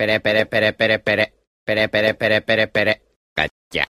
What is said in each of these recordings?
Pere pere pere pere pere. Pere pere pere pere pere. Gotcha.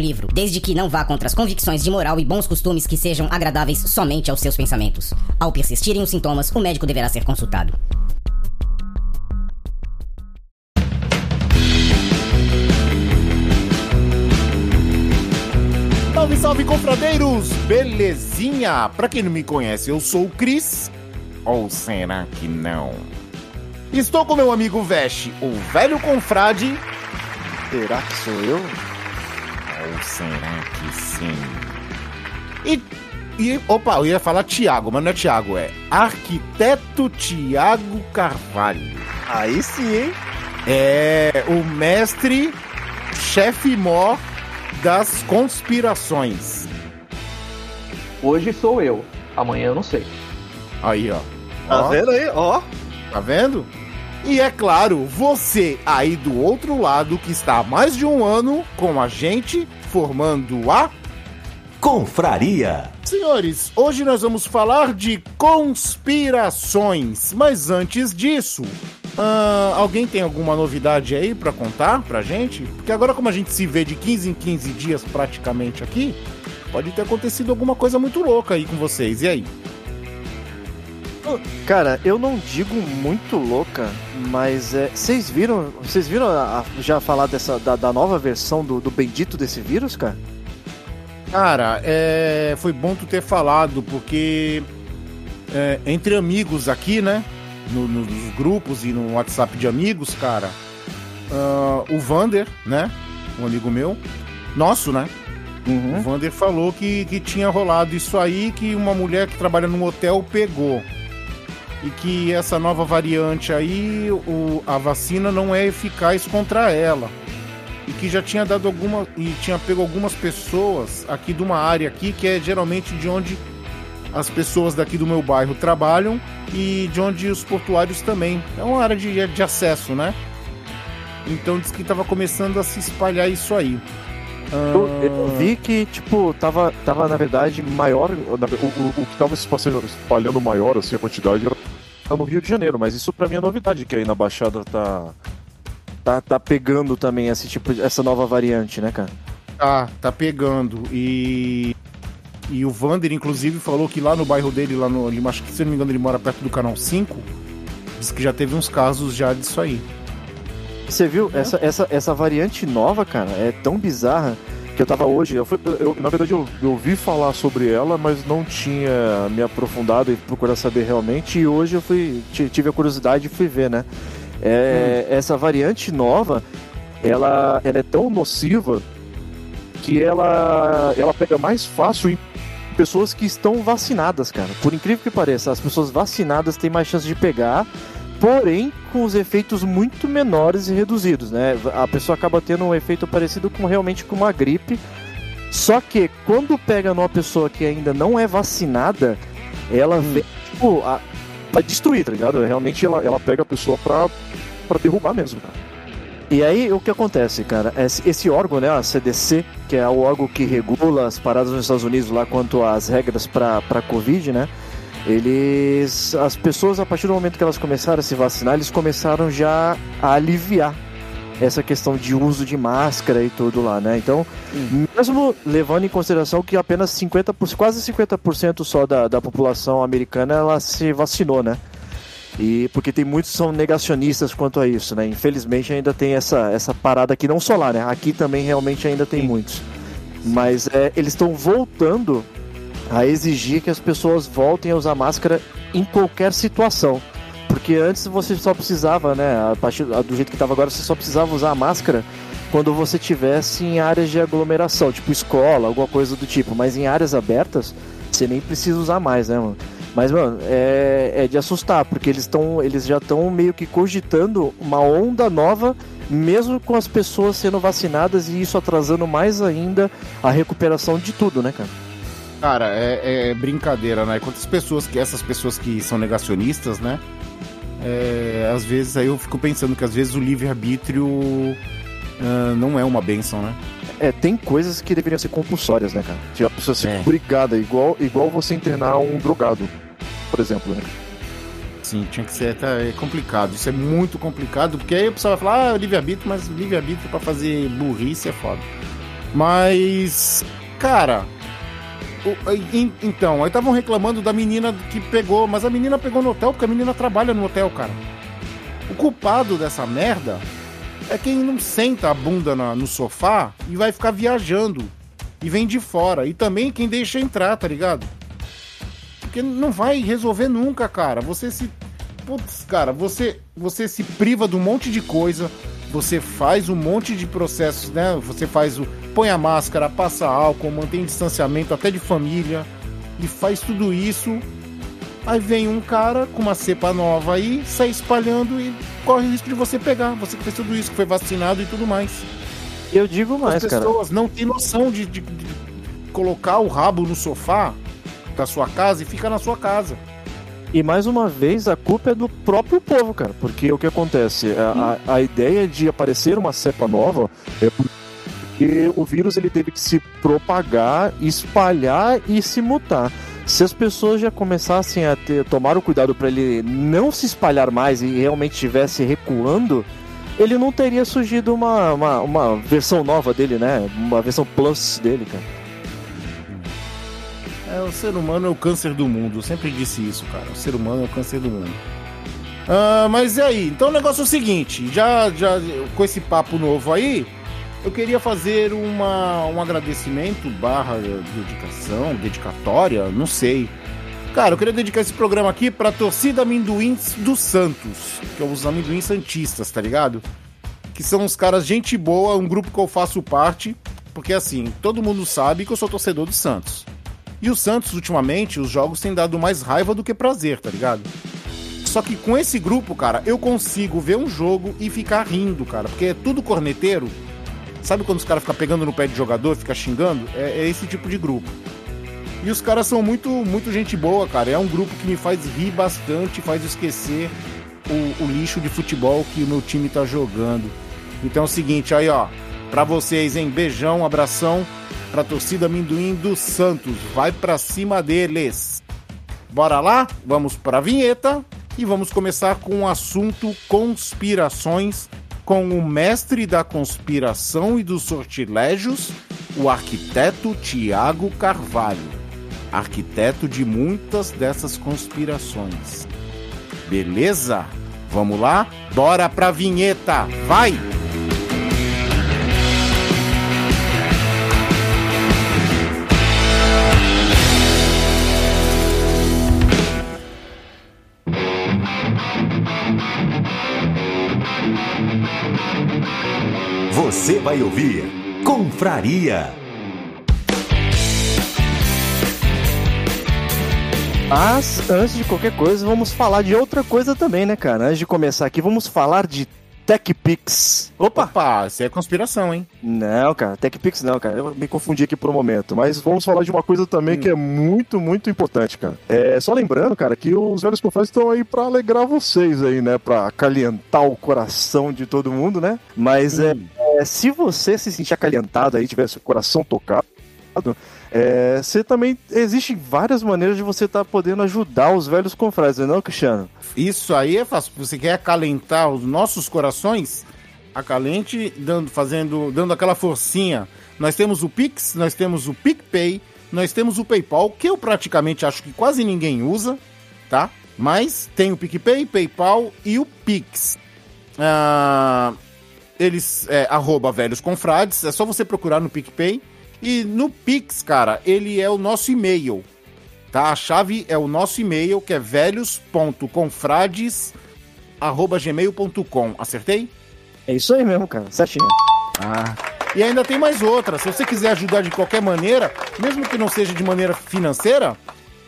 livro, desde que não vá contra as convicções de moral e bons costumes que sejam agradáveis somente aos seus pensamentos. Ao persistirem os sintomas, o médico deverá ser consultado. Salve, salve, confradeiros! Belezinha? Pra quem não me conhece, eu sou o Cris. Ou será que não? Estou com meu amigo Veste, o velho confrade. Será que sou eu? Ou será que sim? E, e opa, eu ia falar Tiago, mas não é Tiago, é Arquiteto Tiago Carvalho. Aí sim, hein? É o mestre, chefe mó das conspirações. Hoje sou eu, amanhã eu não sei. Aí, ó. Tá Ó, vendo aí? Ó. Tá vendo? E é claro, você aí do outro lado que está há mais de um ano com a gente formando a. Confraria. Senhores, hoje nós vamos falar de conspirações. Mas antes disso, ah, alguém tem alguma novidade aí pra contar pra gente? Porque agora, como a gente se vê de 15 em 15 dias praticamente aqui, pode ter acontecido alguma coisa muito louca aí com vocês. E aí? Cara, eu não digo muito louca, mas é. Vocês viram. Vocês viram a- a- já falar dessa da, da nova versão do, do bendito desse vírus, cara? Cara, é, foi bom tu ter falado, porque é, entre amigos aqui, né? no- no- nos grupos e no WhatsApp de amigos, cara, ah, o Vander, né? Um amigo meu, nosso, né? O Vander falou que, que tinha rolado isso aí, que uma mulher que trabalha num hotel pegou. E que essa nova variante aí, o, a vacina não é eficaz contra ela e que já tinha dado alguma e tinha pego algumas pessoas aqui de uma área aqui que é geralmente de onde as pessoas daqui do meu bairro trabalham e de onde os portuários também. É uma área de, de acesso, né? Então diz que estava começando a se espalhar isso aí. Eu, eu vi que, tipo, tava, tava na verdade maior. O, o- o que tava se espalhando, espalhando maior, assim, a quantidade era no Rio de Janeiro, mas isso pra mim é novidade, que aí na Baixada tá. Tá, tá pegando também esse tipo, essa nova variante, né, cara? Tá, tá pegando. E. E o Vander, inclusive, falou que lá no bairro dele, lá no. Ele, acho que se não me engano, ele mora perto do canal 5. Diz que já teve uns casos já disso aí. Você viu? Essa, essa, essa variante nova, cara, é tão bizarra que eu tava hoje. Eu fui- eu- na verdade, eu, eu ouvi falar sobre ela, mas não tinha me aprofundado e procurar saber realmente. E hoje eu fui. ti- Tive a curiosidade e fui ver, né? É, Essa variante nova, ela, ela é tão nociva que ela, ela pega mais fácil em pessoas que estão vacinadas, cara. Por incrível que pareça, as pessoas vacinadas têm mais chance de pegar, porém com os efeitos muito menores e reduzidos, né? A pessoa acaba tendo um efeito parecido com realmente com uma gripe. Só que quando pega numa pessoa que ainda não é vacinada, ela vem, tipo, a, pra destruir, tá ligado? Realmente ela, ela pega a pessoa pra, pra derrubar mesmo, cara. E aí, o que acontece, cara? Esse, esse órgão, né, a CDC, que é o órgão que regula as paradas nos Estados Unidos lá quanto às regras para para Covid, né? Eles, as pessoas a partir do momento que elas começaram a se vacinar, eles começaram já a aliviar essa questão de uso de máscara e tudo lá, né? Então, mesmo levando em consideração que apenas 50%, quase 50% só da, da população americana ela se vacinou, né? E porque tem muitos que são negacionistas quanto a isso, né? Infelizmente ainda tem essa, essa parada aqui, não só lá, né? Aqui também realmente ainda tem muitos. Mas é, eles estão voltando a exigir que as pessoas voltem a usar máscara em qualquer situação. Porque antes você só precisava, né? A partir do jeito que estava agora, você só precisava usar a máscara quando você tivesse em áreas de aglomeração, tipo escola, alguma coisa do tipo. Mas em áreas abertas, você nem precisa usar mais, né, mano? Mas, mano, é, é de assustar, porque eles, tão, eles já estão meio que cogitando uma onda nova, mesmo com as pessoas sendo vacinadas e isso atrasando mais ainda a recuperação de tudo, né, cara? Cara, é, é brincadeira, né? Quantas pessoas que essas pessoas que são negacionistas, né? É, às vezes aí eu fico pensando que às vezes o livre-arbítrio uh, não é uma benção, né? É, tem coisas que deveriam ser compulsórias, né, cara? Tipo, a pessoa ser É. obrigada, igual, igual você internar um drogado, por exemplo, né? Sim, tinha que ser até é complicado. Isso é muito complicado, porque aí o pessoal vai falar, ah, livre-arbítrio, mas livre-arbítrio pra fazer burrice é foda. Mas, cara. Então, aí estavam reclamando da menina que pegou, mas a menina pegou no hotel porque a menina trabalha no hotel, cara. O culpado dessa merda é quem não senta a bunda na- no sofá e vai ficar viajando e vem de fora. E também quem deixa entrar, tá ligado? Porque não vai resolver nunca, cara. Você se. Putz, cara, você, você se priva de um monte de coisa. Você faz um monte de processos, né? Você faz o. Põe a máscara, passa álcool, mantém distanciamento até de família. E faz tudo isso. Aí vem um cara com uma cepa nova aí, sai espalhando e corre o risco de você pegar. Você que fez tudo isso, que foi vacinado e tudo mais. Eu digo As mais, cara. pessoas não têm noção de, de- de colocar o rabo no sofá da sua casa e fica na sua casa. E mais uma vez, a culpa é do próprio povo, cara. Porque o que acontece? A, a, a ideia de aparecer uma cepa nova é porque o vírus ele teve que se propagar, espalhar e se mutar. Se as pessoas já começassem a ter, tomar o cuidado para ele não se espalhar mais e realmente estivesse recuando, ele não teria surgido uma, uma, uma versão nova dele, né? Uma versão plus dele, cara. É, o ser humano é o câncer do mundo. Eu sempre disse isso, cara. O ser humano é o câncer do mundo. Ah, mas e aí? Então o negócio é o seguinte: já, já com esse papo novo aí, eu queria fazer uma, um agradecimento barra dedicação, dedicatória, não sei. Cara, eu queria dedicar esse programa aqui pra torcida amendoins do Santos, que é os amendoins santistas, tá ligado? Que são uns caras gente boa, um grupo que eu faço parte, porque assim, todo mundo sabe que eu sou torcedor do Santos. E o Santos, ultimamente, os jogos têm dado mais raiva do que prazer, tá ligado? Só que com esse grupo, cara, eu consigo ver um jogo e ficar rindo, cara, porque é tudo corneteiro. Sabe quando os caras ficam pegando no pé de jogador, fica xingando? É, é esse tipo de grupo. E os caras são muito, muito gente boa, cara. É um grupo que me faz rir bastante, faz esquecer o, o lixo de futebol que o meu time tá jogando. Então é o seguinte, aí ó, pra vocês, hein? Beijão, abração pra torcida amendoim do Santos. Vai pra cima deles. Bora lá? Vamos pra vinheta e vamos começar com o assunto conspirações com o mestre da conspiração e dos sortilégios, o arquiteto Tiago Carvalho, arquiteto de muitas dessas conspirações. Beleza? Vamos lá? Bora pra vinheta! Vai! Você vai ouvir Confraria. Mas, antes de qualquer coisa, vamos falar de outra coisa também, né, cara? Antes de começar aqui, vamos falar de TechPix. Opa! Opa, isso é conspiração, hein? Não, cara, TechPix não, cara. Eu me confundi aqui por um momento. Mas vamos falar de uma coisa também que é muito, muito importante, cara. É só lembrando, cara, que os velhos profissionais estão aí pra alegrar vocês aí, né? Pra acalentar o coração de todo mundo, né? Mas é, é, se você se sentir acalentado aí, tiver seu coração tocado, é, você também. Existem várias maneiras de você estar podendo ajudar os velhos confrades, não é Cristiano? Isso aí é fácil. Você quer acalentar os nossos corações? Acalente dando, fazendo, dando aquela forcinha. Nós temos o Pix, nós temos o PicPay, nós temos o PayPal, que eu praticamente acho que quase ninguém usa, tá? Mas tem o PicPay, PayPal e o Pix. Ah, eles, é, arroba velhos confrades, é só você procurar no PicPay. E no Pix, cara, ele é o nosso e-mail, tá? A chave é o nosso e-mail, que é velhos.confrades@gmail.com. Acertei? É isso aí mesmo, cara. Certinho. Ah. E ainda tem mais outra. Se você quiser ajudar de qualquer maneira, mesmo que não seja de maneira financeira,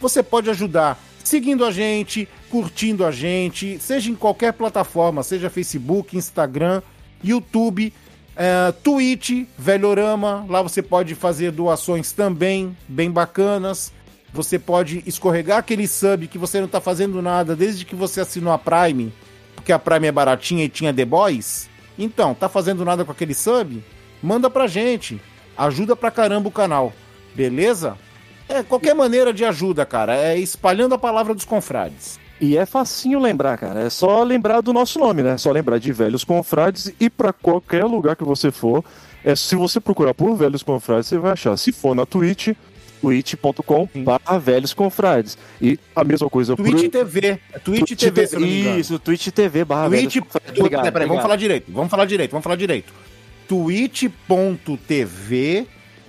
você pode ajudar seguindo a gente, curtindo a gente, seja em qualquer plataforma, seja Facebook, Instagram, YouTube, é, Twitch, Velhorama. Lá você pode fazer doações também, bem bacanas. Você pode escorregar aquele sub que você não tá fazendo nada desde que você assinou a Prime, porque a Prime é baratinha e tinha The Boys. Então, tá fazendo nada com aquele sub? Manda pra gente. Ajuda pra caramba o canal. Beleza? É, qualquer maneira de ajuda, cara. É espalhando a palavra dos confrades. E é facinho lembrar, cara. É só lembrar do nosso nome, né? É só lembrar de Velhos Confrades e pra qualquer lugar que você for. É, se você procurar por Velhos Confrades, você vai achar. Se for na Twitch, twitch.com barra Velhos Confrades. E a mesma coisa Twitch pro... TV. É Twitch, TV, não me engano. Isso, Twitch TV barra Twitch... Velhos Confrades. Obrigado, peraí, vamos falar direito. Vamos falar direito, vamos falar direito. twitch.tv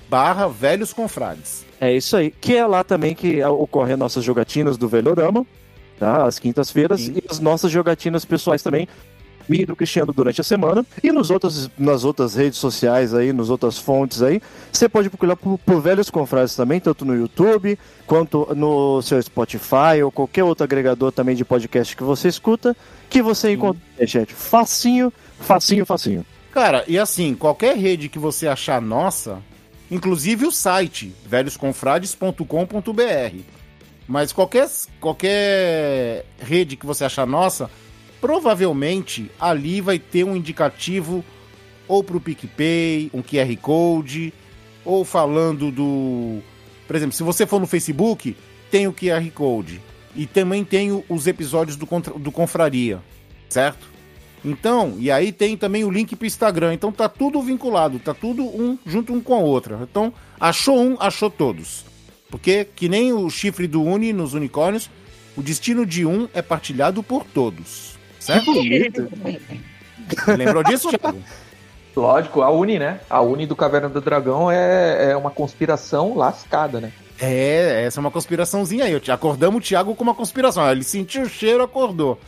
barra Velhos Confrades. É isso aí. Que é lá também que ocorrem as nossas jogatinas do Velhorama, tá? Às quintas-feiras. Sim. E as nossas jogatinas pessoais também. Minha e do Cristiano durante a semana. E nos outros, nas outras redes sociais aí, nas outras fontes aí. Você pode procurar por, por Velhos Confrades também, tanto no YouTube, quanto no seu Spotify ou qualquer outro agregador também de podcast que você escuta. Que você encontra, gente. Facinho, facinho, facinho. Cara, e assim, qualquer rede que você achar nossa, inclusive o site, velhosconfrades.com.br. Mas qualquer, qualquer rede que você achar nossa, provavelmente ali vai ter um indicativo ou pro PicPay, um QR Code, ou falando do. Por exemplo, se você for no Facebook, tem o QR Code. E também tem o- os episódios do, do Confraria, certo? Então, e aí tem também o link pro Instagram. Então tá tudo vinculado, tá tudo um junto um com a outra. Então, achou um, achou todos. Porque, que nem o chifre do Uni nos unicórnios, o destino de um é partilhado por todos. Certo? Lembrou disso, Thiago? Lógico, a Uni, né? A Uni do Caverna do Dragão é, é uma conspiração lascada, né? É, essa é uma conspiraçãozinha aí. Eu te- Acordamos o Thiago com uma conspiração. Ele sentiu o cheiro, acordou.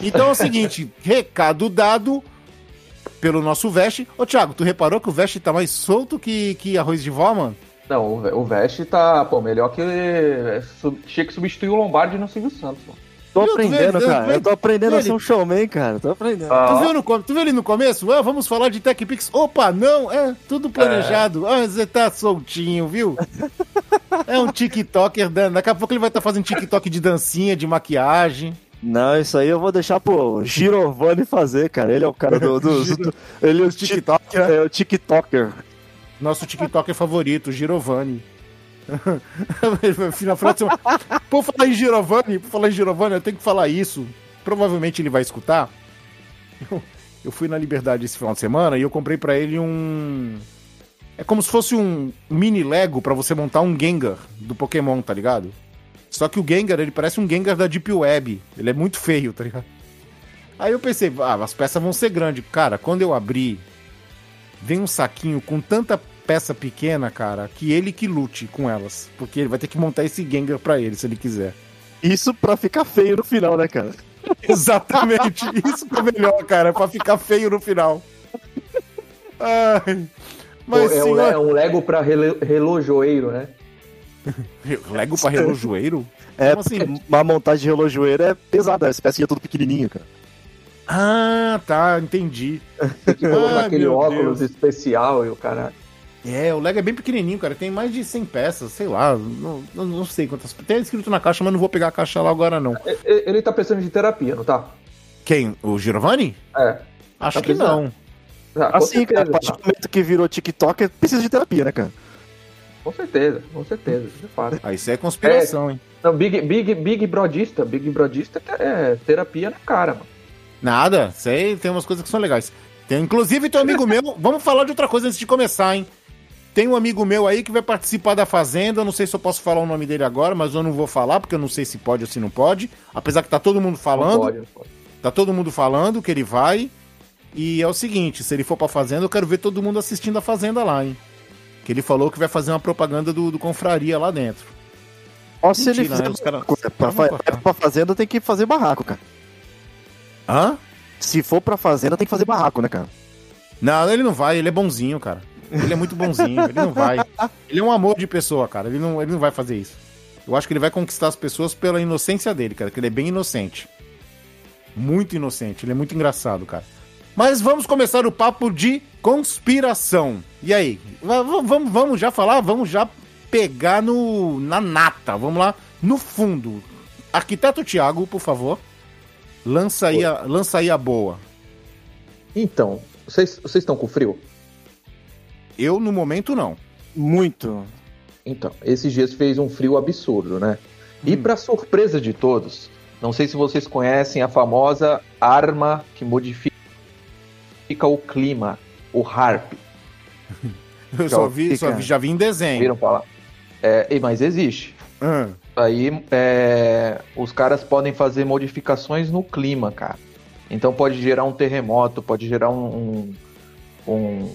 Então é o seguinte, recado dado pelo nosso Veste. Ô, Thiago, tu reparou que o Veste tá mais solto que, que arroz de vó, mano? Não, o Ve- o Vest tá, pô, melhor que. é, Tinha que substituir o Lombardi no Silvio Santos, mano. Tô aprendendo, vê- cara. vê- Eu tô aprendendo a ele- ser um showman, cara. Tô aprendendo. Tu viu, no, com- tu viu ali no começo? Ah, vamos falar de TechPix. Opa, não, é tudo planejado. Ah, você tá soltinho, viu? É um TikToker, daqui a pouco ele vai estar fazendo TikTok de dancinha, de maquiagem. Não, isso aí eu vou deixar pro Girovani fazer, cara. Ele é o cara do. do- do- ele é o TikToker. É o TikToker. Nosso TikToker favorito, Girovani. Final semana. Por falar em Girovani, por falar em Girovani, eu tenho que falar isso. Provavelmente ele vai escutar. Eu, eu fui na Liberdade esse final de semana e eu comprei pra ele um. É como se fosse um mini Lego pra você montar um Gengar do Pokémon, tá ligado? Só que o Gengar, ele parece um Gengar da Deep Web. Ele é muito feio, tá ligado? Aí eu pensei, ah, as peças vão ser grandes. Cara, quando eu abri, vem um saquinho com tanta peça pequena, cara, que ele que lute com elas. Porque ele vai ter que montar esse Gengar pra ele, se ele quiser. Isso pra ficar feio no final, né, cara? Exatamente. Isso que é melhor, cara, pra ficar feio no final. Ai. Mas, Pô, é, um, senhor... le- é um Lego pra rele- relojoeiro, né? Lego pra relojoeiro? É, Como assim? uma montagem de relojoeira é pesada, essa pecinha tudo pequenininha, cara. Ah, tá, entendi. Tem que colocar Ai, aquele óculos Deus. especial e o cara. É, o Lego é bem pequenininho, cara. Tem mais de 100 peças, sei lá. Não, não, não sei quantas. Tem escrito na caixa, mas não vou pegar a caixa lá agora, não. E- e- Ele tá precisando de terapia, não tá? Quem? O Giovanni? É. Acho Tá que não. Ah, Assim, cara, a certeza, partir do momento que virou TikTok, precisa de terapia, né, cara? com certeza, com certeza. isso é. Aí isso é conspiração, hein? Não, Big, Big, Big Brodista, Big Brodista é terapia na cara, mano. Nada, sei, tem umas coisas que são legais. Tem, inclusive, tem um amigo meu. Vamos falar de outra coisa antes de começar, hein? Tem um amigo meu aí que vai participar da Fazenda. eu Não sei se eu posso falar o nome dele agora, mas eu não vou falar, porque eu não sei se pode ou se não pode. Apesar que tá todo mundo Não falando. pode, não pode. Tá todo mundo falando que ele vai. E é o seguinte, se ele for pra Fazenda, eu quero ver todo mundo assistindo a Fazenda lá, hein? Que ele falou que vai fazer uma propaganda do, do Confraria lá dentro. Ó, se ele fizer né? Os coisa pra, cortar. pra fazenda, tem que fazer barraco, cara. Hã? Se for pra fazenda, tem que fazer barraco, né, cara? Não, ele não vai, ele é bonzinho, cara. Ele é muito bonzinho, ele não vai. Ele é um amor de pessoa, cara. Ele não, ele não vai fazer isso. Eu acho que ele vai conquistar as pessoas pela inocência dele, cara, que ele é bem inocente. Muito inocente, ele é muito engraçado, cara. Mas vamos começar o papo de conspiração. E aí? Va- va- Vamos, vamos já falar? Vamos já pegar no na nata. Vamos lá, no fundo. Arquiteto Tiago, por favor. Lança aí a, lança aí a boa. Então, vocês vocês estão com frio? Eu, no momento, não. Muito. Então, esses dias fez um frio absurdo, né? E para surpresa de todos, não sei se vocês conhecem a famosa arma que modifica o clima, o HARP. Eu Já só vi, só vi, já vi em desenho. Viram falar? É, e- mas existe. Ah, Aí é, os caras podem fazer modificações no clima, cara. Então pode gerar um terremoto, pode gerar um, um, um,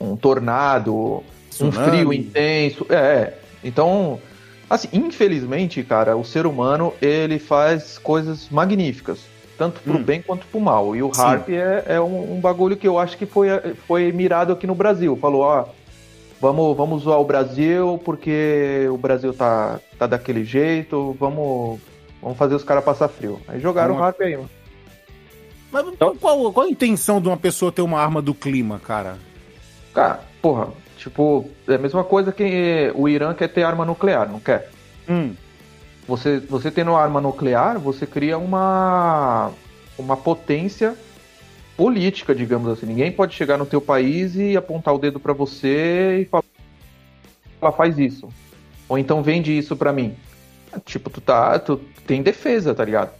um tornado, um Tsunami. frio intenso. É. Então, assim, infelizmente, cara, o ser humano ele faz coisas magníficas, tanto pro Hum. bem quanto pro mal. E o Sim. HARP é, é um, um bagulho que eu acho que foi, foi mirado aqui no Brasil. Falou, ó, vamos, vamos zoar o Brasil porque o Brasil tá, tá daquele jeito, vamos, vamos fazer os caras passar frio. Aí jogaram o HARP aí, mano. Mas qual, qual a intenção de uma pessoa ter uma arma do clima, cara? Cara, porra, tipo, é a mesma coisa que o Irã quer ter arma nuclear, não quer? Hum, Você, você tendo arma nuclear, você cria uma, uma potência política, digamos assim. Ninguém pode chegar no teu país e apontar o dedo pra você e falar, ela faz isso. Ou então vende isso pra mim. Tipo, tu tá, tu tem defesa, tá ligado?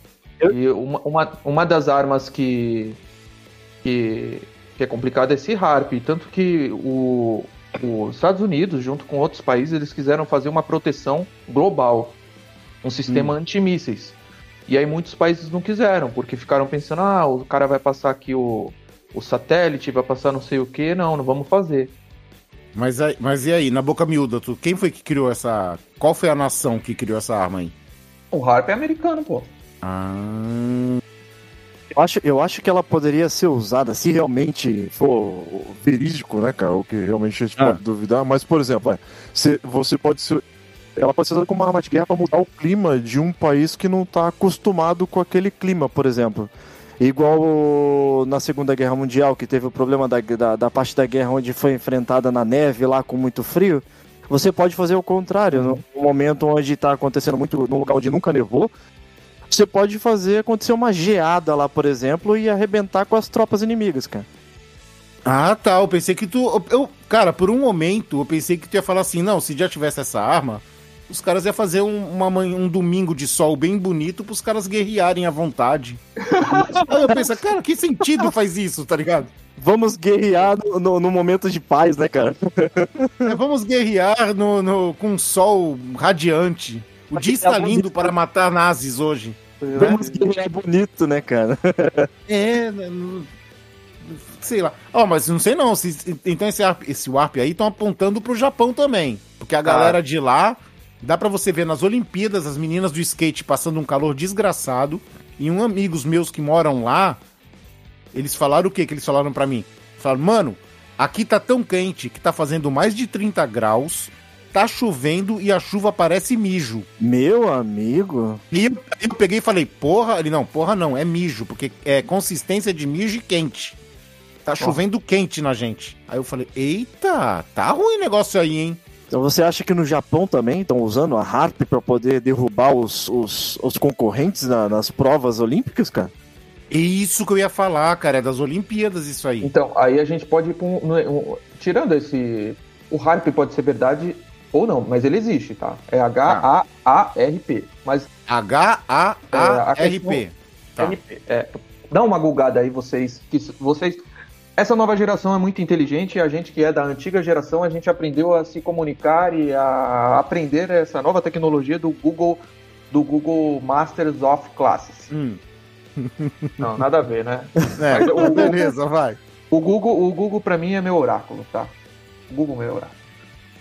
E uma, uma, uma das armas que, que, que é complicada é esse HARP. Tanto que o, os Estados Unidos, junto com outros países, eles quiseram fazer uma proteção global. Um sistema antimísseis. E aí muitos países não quiseram, porque ficaram pensando, ah, o cara vai passar aqui o, o satélite, vai passar não sei o que, não, não vamos fazer. mas, aí- mas e aí, na boca miúda, tu, quem foi que criou essa. Qual foi a nação que criou essa arma aí? O HARP é americano, pô. Ah, Eu acho, eu acho que ela poderia ser usada se realmente for. verídico, né, cara? O que realmente a gente Ah. pode duvidar. Mas, por exemplo, é, se- você pode ser. Ela pode ser usada como arma de guerra para mudar o clima de um país que não está acostumado com aquele clima, por exemplo. Igual na Segunda Guerra Mundial, que teve o problema da, da, da parte da guerra onde foi enfrentada na neve lá com muito frio. Você pode fazer o contrário. No momento onde está acontecendo muito, num lugar onde nunca nevou, você pode fazer acontecer uma geada lá, por exemplo, e arrebentar com as tropas inimigas, cara. Ah, tá. Eu pensei que tu. Eu, cara, por um momento, eu pensei que tu ia falar assim: não, se já tivesse essa arma, os caras iam fazer um, uma um domingo de sol bem bonito pros caras guerrearem à vontade. Aí eu penso, cara, que sentido faz isso, tá ligado? Vamos guerrear no, no- momento de paz, né, cara? É, vamos guerrear no, no- com um sol radiante. O dia está lindo para matar nazis hoje. Vamos guerrear bonito, né, cara? É, sei lá. Ó, mas não sei não. se- então esse, Warp- esse Warp aí estão apontando pro Japão também. Porque a galera de lá, dá pra você ver nas Olimpíadas as meninas do skate passando um calor desgraçado. E um amigos meus que moram lá, eles falaram o que que eles falaram pra mim? Falaram, mano, aqui tá tão quente que tá fazendo mais de 30 graus, tá chovendo e a chuva parece mijo. Meu amigo. E eu, eu peguei e falei, porra, ele não, porra não, é mijo, porque é consistência de mijo e quente. Tá chovendo quente na gente. Aí eu falei, eita, tá ruim o negócio aí, hein? Então você acha que no Japão também estão usando a Harp para poder derrubar os, os, os concorrentes na- nas provas olímpicas, cara? É Isso que eu ia falar, cara, é das Olimpíadas isso aí. Então, aí a gente pode ir pra um, um- tirando esse. O HARP pode ser verdade ou não, mas ele existe, tá? É H-A-A-R-P. Mas H-A-A-R-P. Tá. NP, é, dá uma gulgada aí, vocês. Que vocês. Essa nova geração é muito inteligente e a gente que é da antiga geração, a gente aprendeu a se comunicar e a aprender essa nova tecnologia do Google, do Google Masters of Classes. Hum, Não, nada a ver, né? é, Mas o- beleza, vai. O Google, o Google para mim é meu oráculo, tá? O Google é meu oráculo.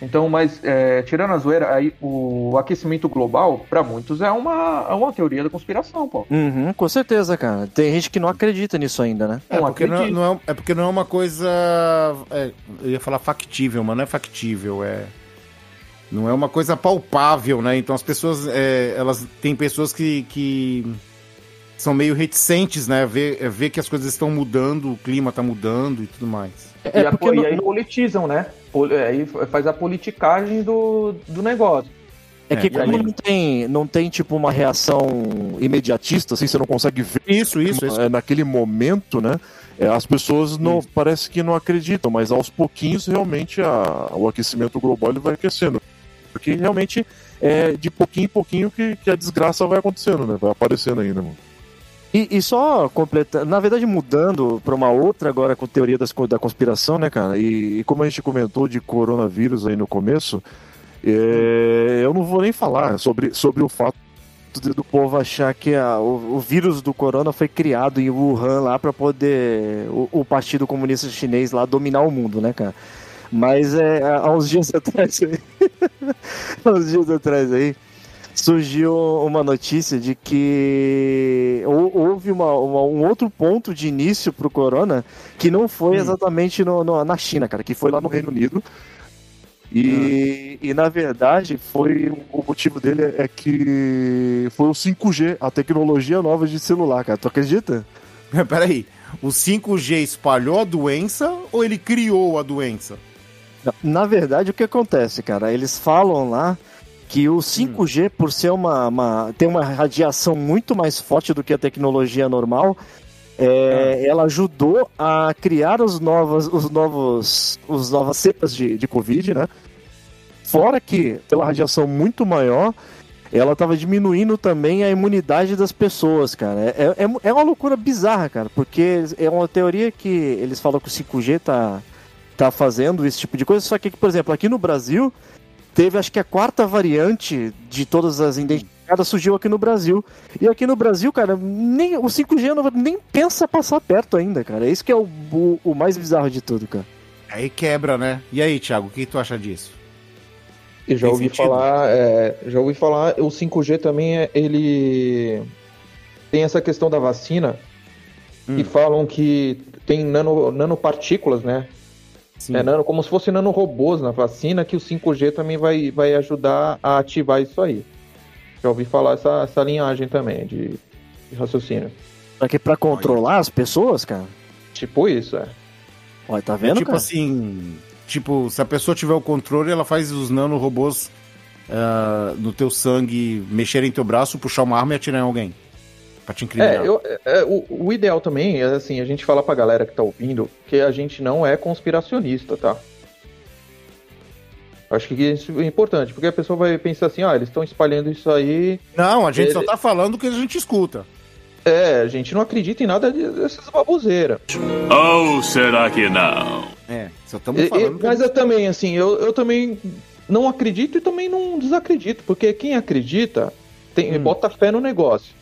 Então, mas é, tirando a zoeira, aí o aquecimento global, para muitos, é uma, é uma teoria da conspiração, pô. Uhum, com certeza, cara. Tem gente que não acredita nisso ainda, né? É Não porque não, acredito. não é, é porque não é uma coisa. é, eu ia falar factível, mas não é factível, é. Não é uma coisa palpável, né? Então as pessoas, é, elas tem pessoas que, que são meio reticentes, né? Ver, ver que as coisas estão mudando, o clima está mudando e tudo mais. É, e, a, e não... aí politizam, né? Aí faz a politicagem do, do negócio. É que é, como não tem, não tem tipo uma reação imediatista, assim, você não consegue ver isso, isso, isso. É, naquele momento, né? É, as pessoas não isso. parece que não acreditam, mas aos pouquinhos realmente a, o aquecimento global ele vai aquecendo. Porque realmente é de pouquinho em pouquinho que, que a desgraça vai acontecendo, né? Vai aparecendo ainda, mano. E, e, só completando, na verdade mudando para uma outra agora com teoria das, da conspiração, né, cara? E, e, como a gente comentou de coronavírus aí no começo, é, eu não vou nem falar sobre, sobre o fato do povo achar que a, o, o, vírus do corona foi criado em Wuhan lá para poder o, o, Partido Comunista Chinês lá dominar o mundo, né, cara? Mas é, há uns dias atrás aí, há uns dias atrás aí, surgiu uma notícia de que houve uma, uma, um outro ponto de início para o corona que não foi hum. exatamente no, no, na China, cara, que foi lá no Reino Unido. E, e na verdade foi o motivo dele é que foi o 5G, a tecnologia nova de celular, cara. Tu acredita? Peraí, o 5G espalhou a doença ou ele criou a doença? Na verdade, o que acontece, cara? Eles falam lá que o 5G, por ser uma, uma ter uma radiação muito mais forte do que a tecnologia normal, é, ela ajudou a criar os novos, os novos, os novas cepas de, de Covid, né? Fora que, pela radiação muito maior, ela estava diminuindo também a imunidade das pessoas, cara. É, é, é, uma loucura bizarra, cara, porque é uma teoria que eles falam que o 5G tá, tá fazendo esse tipo de coisa, só que, por exemplo, aqui no Brasil, teve acho que a quarta variante de todas as identificadas surgiu aqui no Brasil. E aqui no Brasil, cara, nem, o 5G não, nem pensa passar perto ainda, cara. É isso que é o, o, o mais bizarro de tudo, cara. Aí quebra, né? E aí, Thiago, o que tu acha disso? Eu já Tem ouvi sentido? falar, é, já ouvi falar, o 5G também é, ele tem essa questão da vacina hum. e falam que tem nano, nanopartículas, né? Sim. É nano, como se fosse nanorobôs na vacina, que o 5G também vai, vai ajudar a ativar isso aí. Já ouvi falar essa, essa linhagem também de, de raciocínio. Pra que pra controlar as pessoas, cara? Tipo isso, é. Olha, tá vendo? É tipo cara? assim, Tipo, se a pessoa tiver o controle, ela faz os nanorobôs uh, no teu sangue mexerem teu braço, puxar uma arma e atirar em alguém. Pra te incriminar. É, eu, é, o, o, ideal também é assim, a gente fala pra galera que tá ouvindo que a gente não é conspiracionista, tá? Acho que isso é importante, porque a pessoa vai pensar assim, ah, eles estão espalhando isso aí. Não, a gente ele... só tá falando o que a gente escuta. É, a gente não acredita em nada dessas baboseiras. Ou será que não? É, só estamos falando. E, mas eu também, assim, eu, eu também não acredito e também não desacredito, porque quem acredita tem, hum. bota fé no negócio.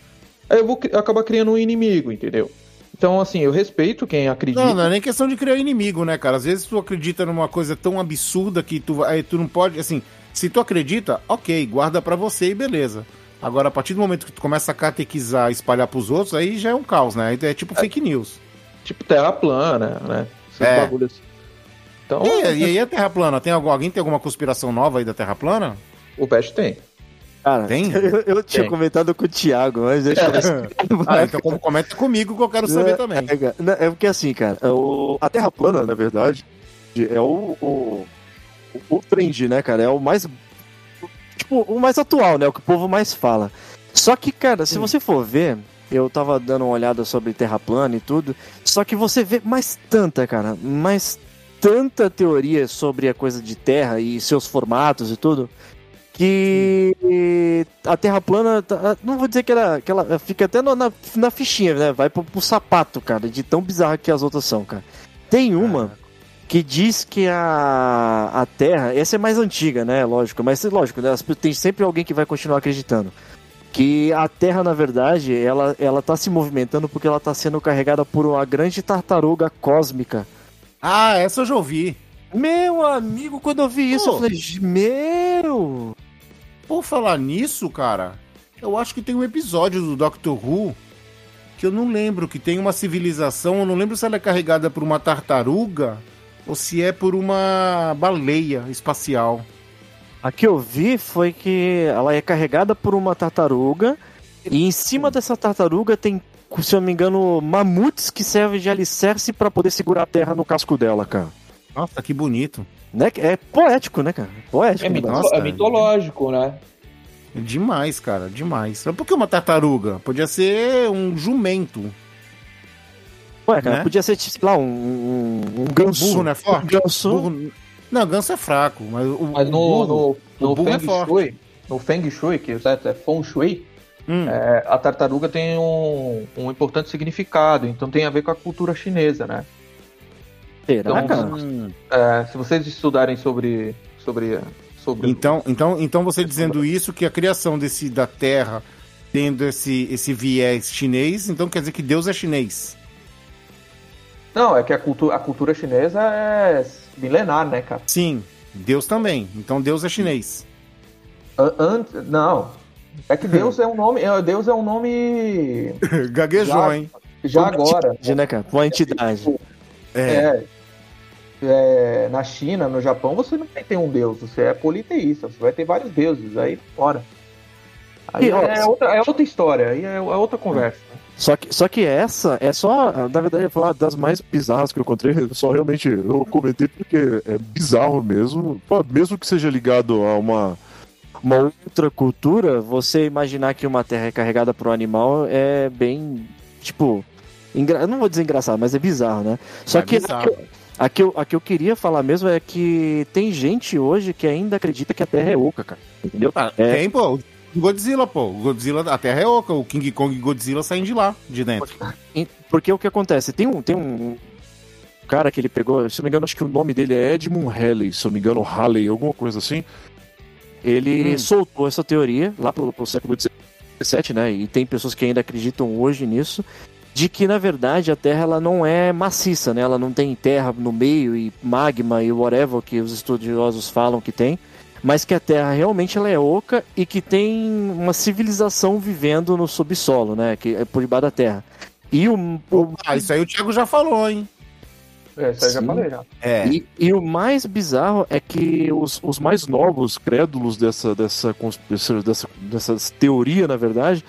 Aí eu vou acabar criando um inimigo, entendeu? Então, assim, eu respeito quem acredita. Não, não é nem questão de criar inimigo, né, cara? Às vezes tu acredita numa coisa tão absurda que tu, aí tu não pode, assim, se tu acredita, ok, guarda para você e beleza. Agora, a partir do momento que tu começa a catequizar, espalhar pros outros, aí já é um caos, né? É tipo é, fake news. Tipo terra plana, né? Esses é. bagulhos assim. Então, e, e aí a Terra plana? Tem algum, alguém tem alguma conspiração nova aí da Terra plana? O Pest tem. Cara, tem? Eu, eu tinha tem. comentado com o Thiago, mas deixa eu... ah, então comenta comigo que eu quero saber é, também. É, é, porque assim, cara, o, a Terra plana, na verdade, é o, o, o trend, né, cara? É o mais tipo, o mais atual, né? O que o povo mais fala. Só que, cara, se hum. você for ver, eu tava dando uma olhada sobre terra plana e tudo, só que você vê mais tanta, cara, mais tanta teoria sobre a coisa de terra e seus formatos e tudo, que a Terra plana, tá, não vou dizer que ela, que ela fica até na, na fichinha, né? Vai pro, pro, sapato, cara, de tão bizarra que as outras são, cara. Tem uma que diz que a, a Terra, essa é mais antiga, né? Lógico, mas lógico, né? tem sempre alguém que vai continuar acreditando. Que a Terra, na verdade, ela, ela tá se movimentando porque ela tá sendo carregada por uma grande tartaruga cósmica ah, essa eu já ouvi. Meu amigo, quando eu vi isso, Pô. eu falei, meu! Por falar nisso, cara, eu acho que tem um episódio do Doctor Who que eu não lembro, que tem uma civilização, eu não lembro se ela é carregada por uma tartaruga ou se é por uma baleia espacial. A que eu vi foi que ela é carregada por uma tartaruga e em cima dessa tartaruga tem, se eu não me engano, mamutes que servem de alicerce pra poder segurar a terra no casco dela, cara. Nossa, que bonito. Né? É poético, né, cara? Poético. É, né? mito- Nossa, é mitológico, né? Demais, cara, demais. Por que uma tartaruga? Podia ser um jumento. Ué, cara, né? podia ser, sei lá, um, um, um ganso. Burro não é forte? Um ganso. Burro- Não, ganso é fraco, mas o, Mas o no, burro- no, no o burro é Feng forte. Shui, no Feng Shui, que certo, é Feng Shui, Hum, é, a tartaruga tem um, um importante significado, então tem a ver com a cultura chinesa, né? Será, Então, cara? hum. É, se vocês estudarem sobre sobre sobre Então, então, então você dizendo isso, que a criação desse da Terra tendo esse, esse viés chinês, então quer dizer que Deus é chinês. Não, é que a cultura, a cultura chinesa é milenar, né, cara? Sim, Deus também. Então Deus é chinês. An- não. É que Deus é um nome, é- Deus é um nome Gaguejou, Já- hein? já agora. Entidade, né, cara? Uma entidade. É. É, é, na China, no Japão, você não ter um deus, você é politeísta, você vai ter vários deuses, aí fora. Aí E, ó, é, outra, é outra história, aí é, é outra conversa. Só que, só que essa é só, na verdade, falar das mais bizarras que eu encontrei. Só realmente eu comentei porque é bizarro mesmo. Pô, Mesmo que seja ligado a uma, uma outra cultura, você imaginar que uma terra é carregada por um animal é bem, tipo. Engra... eu Não vou dizer engraçado, mas é bizarro, né? Só É que bizarro. a que, eu, a que eu queria falar mesmo é que tem gente hoje que ainda acredita que a Terra é oca, cara. Entendeu? É. Tem, pô. Godzilla, pô. Godzilla, a Terra é oca. O King Kong e Godzilla saem de lá, de dentro. Em- Porque o que acontece? Tem um, tem um cara que ele pegou, se não me engano, acho que o nome dele é Edmund Halley, se eu não me engano, Halley, alguma coisa assim. Ele Hum. soltou essa teoria lá pro, pro século XVII, né? E tem pessoas que ainda acreditam hoje nisso, de que na verdade a Terra ela não é maciça, né? Ela não tem terra no meio e magma e whatever que os estudiosos falam que tem. Mas que a Terra realmente ela é oca e que tem uma civilização vivendo no subsolo, né? Que é por debaixo da Terra. E o, o- Ah, isso aí o Thiago já falou, hein? É, isso aí eu já falei já. É. E, e o mais bizarro é que os, os mais novos crédulos dessa, dessa, dessa, dessa, dessa teoria, na verdade,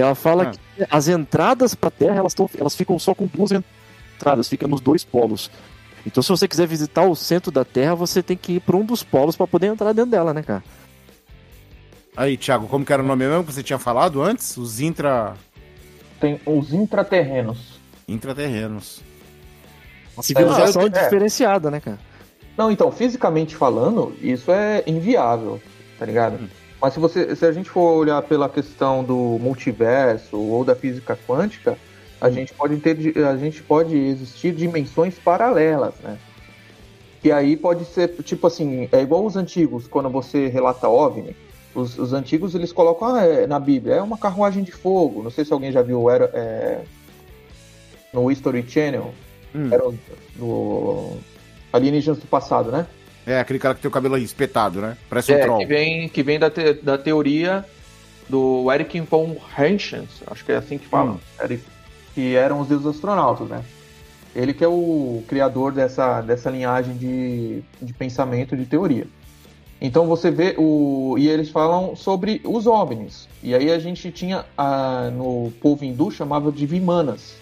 ela fala Ah. que as entradas para a Terra elas, tão, elas ficam só com duas entradas, fica nos dois polos. Então, se você quiser visitar o centro da Terra, você tem que ir para um dos polos para poder entrar dentro dela, né, cara? Aí, Thiago, como que era o nome mesmo que você tinha falado antes? Os intra... Tem os intraterrenos. intraterrenos. Uma civilização é. diferenciada, né, cara? Não, então, fisicamente falando, isso é inviável, tá ligado? Mas se, você, se a gente for olhar pela questão do multiverso ou da física quântica, a gente pode ter, a gente pode existir dimensões paralelas, né? E aí pode ser, tipo assim, é igual os antigos, quando você relata OVNI, os, os antigos eles colocam ah, é, na Bíblia, é uma carruagem de fogo. Não sei se alguém já viu era, é, no History Channel, Hum. era do Alienígenas do passado, né? É, aquele cara que tem o cabelo aí espetado, né? Parece um É, troll. que vem, que vem da, te- da teoria do Eric von Henschens, acho que é assim que fala, Hum. Eric, que eram os deuses astronautas, né? Ele que é o criador dessa, dessa linhagem de, de pensamento, de teoria. Então você vê o. E eles falam sobre os OVNIs. E aí a gente tinha a, no povo hindu chamava de Vimanas.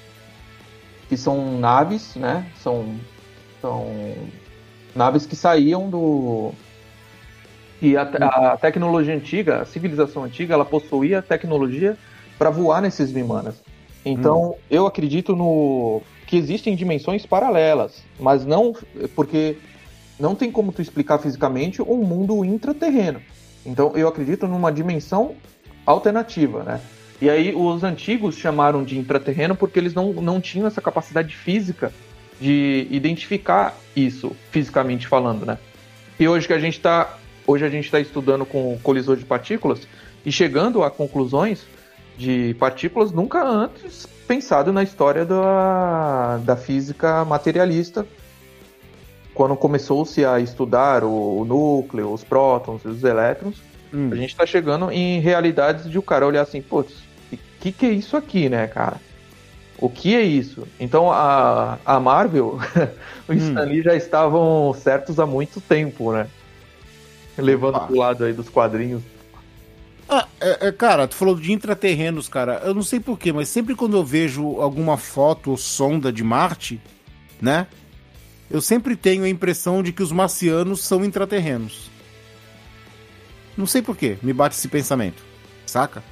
Que são naves, né? São, são naves que saíam do. E a, a tecnologia antiga, a civilização antiga, ela possuía tecnologia para voar nesses Vimanas. Então, eu acredito no que existem dimensões paralelas, mas não porque não tem como tu explicar fisicamente um mundo intraterreno. Então, eu acredito numa dimensão alternativa, né? E aí os antigos chamaram de intraterreno porque eles não, não tinham essa capacidade física de identificar isso, fisicamente falando, né? E hoje que a gente está hoje a gente está estudando com colisor de partículas e chegando a conclusões de partículas nunca antes pensado na história da, da física materialista quando começou-se a estudar o, o núcleo, os prótons e os elétrons, Hum. a gente está chegando em realidades de o cara olhar assim, putz, o que, que é isso aqui, né, cara? O que é isso? Então a, a Marvel, o Stan Lee já estavam certos há muito tempo, né? Levando Opa. pro lado aí dos quadrinhos. Ah, é, é, cara, tu falou de intraterrenos, cara. Eu não sei porquê, mas sempre quando eu vejo alguma foto ou sonda de Marte, né? Eu sempre tenho a impressão de que os marcianos são intraterrenos. Não sei porquê, me bate esse pensamento. Saca?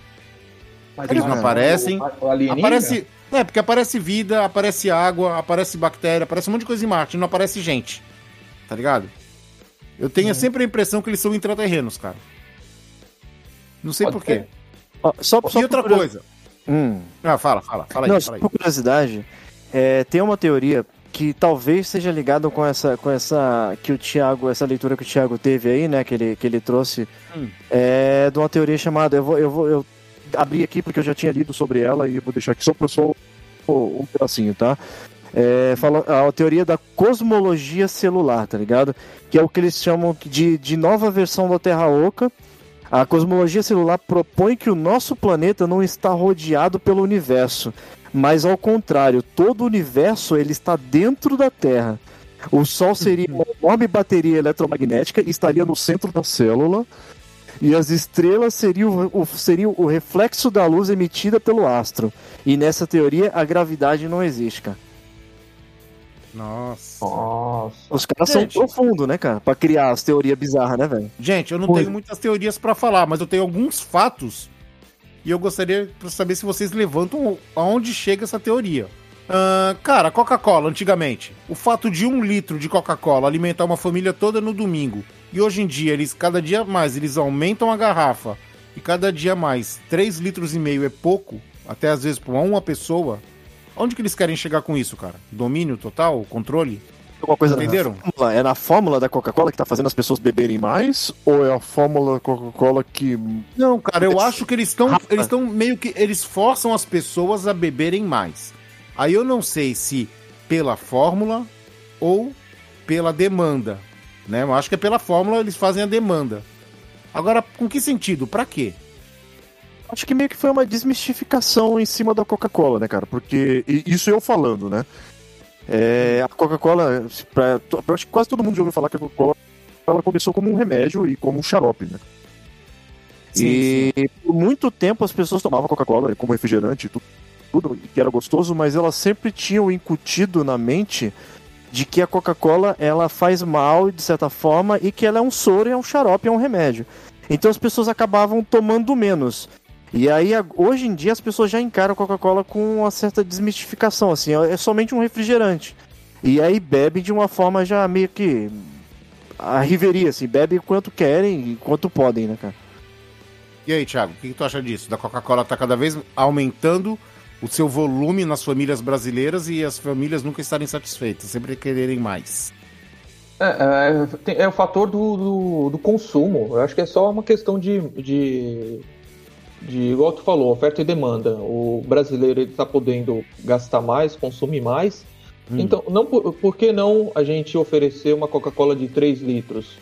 Mas Eles não aparecem. O alienígena? Aparece. É, porque aparece vida, aparece água, aparece bactéria, aparece um monte de coisa em Marte, não aparece gente. Tá ligado? Eu tenho sempre a impressão que eles são intraterrenos, cara. Não sei porquê. só, só E outra coisa. Hum. Ah, fala, fala, fala aí, Não, fala só aí. por curiosidade, é, tem uma teoria que talvez seja ligada com essa, com essa que o Thiago, essa leitura que o Thiago teve aí, né, que ele, que ele trouxe, Hum. é de uma teoria chamada, eu vou, eu vou, eu abri aqui porque eu já tinha lido sobre ela e vou deixar aqui só para só um pedacinho, tá? É, fala a teoria da cosmologia celular, tá ligado? Que é o que eles chamam de, de nova versão da Terra Oca. A cosmologia celular propõe que o nosso planeta não está rodeado pelo universo, mas ao contrário, todo o universo ele está dentro da Terra. O Sol seria uma enorme bateria eletromagnética e estaria no centro da célula. E as estrelas seriam o, seriam o reflexo da luz emitida pelo astro. E nessa teoria, a gravidade não existe, cara. Nossa. Nossa. Os caras Gente. são profundos, né, cara? Pra criar as teorias bizarras, né, velho? Gente, eu não Pois. tenho muitas teorias pra falar, mas eu tenho alguns fatos e eu gostaria pra saber se vocês levantam aonde chega essa teoria. Ah, cara, Coca-Cola, antigamente. O fato de um litro de Coca-Cola alimentar uma família toda no domingo. E hoje em dia, eles cada dia mais eles aumentam a garrafa. E cada dia mais, 3 litros e meio é pouco, até às vezes pra uma pessoa. Onde que eles querem chegar com isso, cara? Domínio total? Controle? Alguma coisa Entenderam? Na fórmula, é na fórmula da Coca-Cola que tá fazendo as pessoas beberem mais? Ou é a fórmula Coca-Cola que. Não, cara, eu acho que eles estão. Eles estão meio que. Eles forçam as pessoas a beberem mais. Aí eu não sei se pela fórmula ou pela demanda. Né? Eu acho que é pela fórmula eles fazem a demanda. Agora, com que sentido? Pra quê? Acho que meio que foi uma desmistificação em cima da Coca-Cola, né, cara? Porque. e Isso eu falando, né? É, a Coca-Cola, acho que quase todo mundo já ouviu falar que a Coca-Cola ela começou como um remédio e como um xarope, né? e por muito tempo as pessoas tomavam Coca-Cola como refrigerante, tudo, tudo que era gostoso, mas elas sempre tinham incutido na mente de que a Coca-Cola ela faz mal de certa forma e que ela é um soro, é um xarope, é um remédio. Então as pessoas acabavam tomando menos. E aí hoje em dia as pessoas já encaram a Coca-Cola com uma certa desmistificação, assim, é somente um refrigerante. E aí bebe de uma forma já meio que a riveria, assim, bebe quanto querem e quanto podem, né, cara? E aí, Thiago, o que, que tu acha disso? Da Coca-Cola tá cada vez aumentando o seu volume nas famílias brasileiras e as famílias nunca estarem satisfeitas, sempre quererem mais. É, é, é o fator do, do, do consumo. Eu acho que é só uma questão de, de, de, igual tu falou, oferta e demanda. O brasileiro ele tá podendo gastar mais, consumir mais. Hum. Então, não, por, por que não a gente oferecer uma Coca-Cola de 3 litros?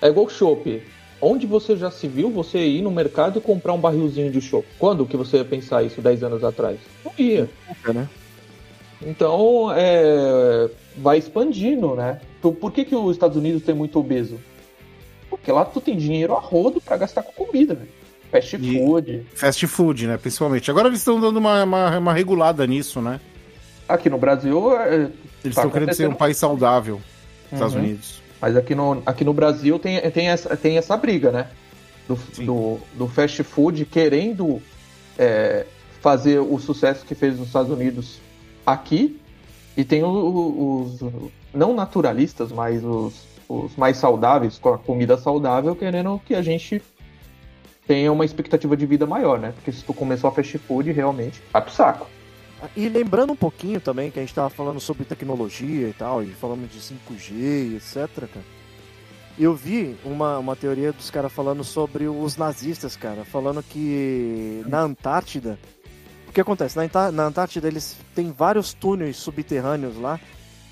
É igual chopp. Onde você já se viu você ir no mercado e comprar um barrilzinho de chopp? Quando que você ia pensar isso 10 anos atrás? Não ia. Nunca, né? Então, é, vai expandindo, né? Então, por que, que os Estados Unidos tem muito obeso? Porque lá tu tem dinheiro a rodo pra gastar com comida, velho. Fast E- food. Fast food, né? Principalmente. Agora eles estão dando uma, uma, uma regulada nisso, né? Aqui no Brasil, é, Eles Tá estão querendo ser um país saudável, Estados Uhum. Unidos. Mas aqui no, aqui no Brasil tem, tem, essa, tem essa briga, né? Do, do, do fast food querendo é, fazer o sucesso que fez nos Estados Unidos aqui. E tem o- os, não naturalistas, mas os, os mais saudáveis, com a comida saudável, querendo que a gente tenha uma expectativa de vida maior, né? Porque se tu começou a fast food, realmente vai pro saco. E lembrando um pouquinho também que a gente tava falando sobre tecnologia e tal, e falamos de 5G e etc, cara. Eu vi uma, uma teoria dos caras falando sobre os nazistas, cara, falando que na Antártida. O que acontece? Na, na Antártida eles têm vários túneis subterrâneos lá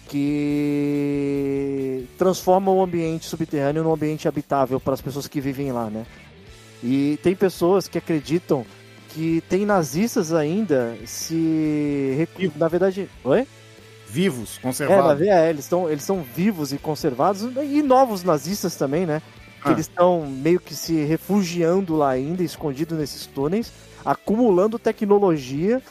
que transformam o ambiente subterrâneo num ambiente habitável para as pessoas que vivem lá, né? E tem pessoas que acreditam que tem nazistas ainda se. recu- Na verdade. Oi? Vivos, É, na conservados. VA, eles estão eles estão vivos e conservados, e novos nazistas também, né? que Ah. eles estão meio que se refugiando lá ainda, escondidos nesses túneis, acumulando tecnologia,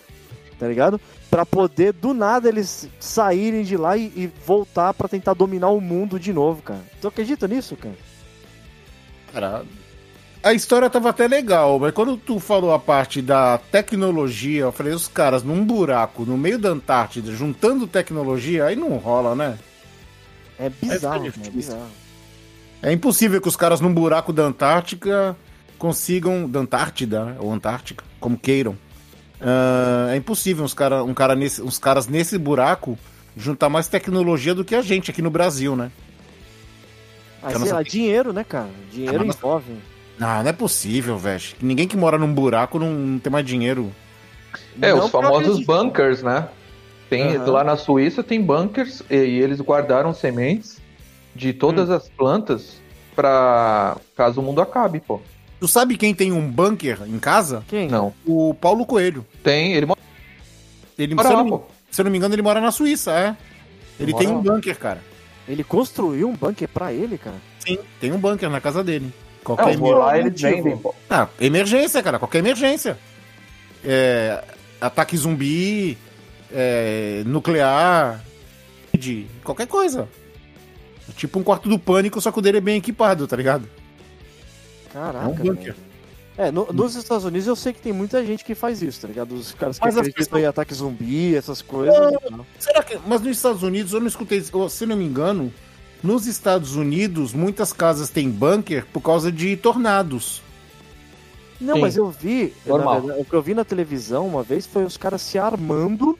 tá ligado? Pra poder, do nada, eles saírem de lá e, e voltar pra tentar dominar o mundo de novo, cara. Tu acredita nisso, cara? Cara, a história tava até legal, mas quando tu falou a parte da tecnologia, eu falei, os caras num buraco no meio da Antártida, juntando tecnologia, aí não rola, né? É bizarro, é difícil. bizarro. É impossível que os caras num buraco da Antártica consigam. Da Antártida, né? ou Antártica, como queiram. Ah, é impossível uns, cara, um cara nesse, uns caras nesse buraco juntar mais tecnologia do que a gente aqui no Brasil, né? Não sei lá, dinheiro, né, cara? Dinheiro mas- envolve. Não, não é possível, velho. Ninguém que mora num buraco não, não tem mais dinheiro. É, Não os famosos bunkers, né? Tem, Aham. Lá na Suíça tem bunkers e, e eles guardaram sementes de todas as plantas pra caso o mundo acabe, pô. Tu sabe quem tem um bunker em casa? Quem? Não. O Paulo Coelho. Tem, ele mora Ele, lá, se, eu não, se eu não me engano, ele mora na Suíça, é. Ele Mora tem um lá. bunker, cara. Ele construiu um bunker pra ele, cara. Sim, tem um bunker na casa dele. Qualquer eu vou lá eles vendem, pô. Ah, emergência, cara, qualquer emergência. É, ataque zumbi, é, nuclear, de qualquer coisa. É tipo um quarto do pânico, só que o dele é bem equipado, tá ligado? Caraca. É um bunker. É, no- nos Estados Unidos eu sei que tem muita gente que faz isso, tá ligado? Os caras que acreditam pessoas- em ataque zumbi, essas coisas. Será que. Mas nos Estados Unidos, eu não escutei, eu- se não me engano, nos Estados Unidos, muitas casas têm bunker por causa de tornados. Não, Sim. mas eu vi, na Normal. verdade, o que eu vi na televisão uma vez foi os caras se armando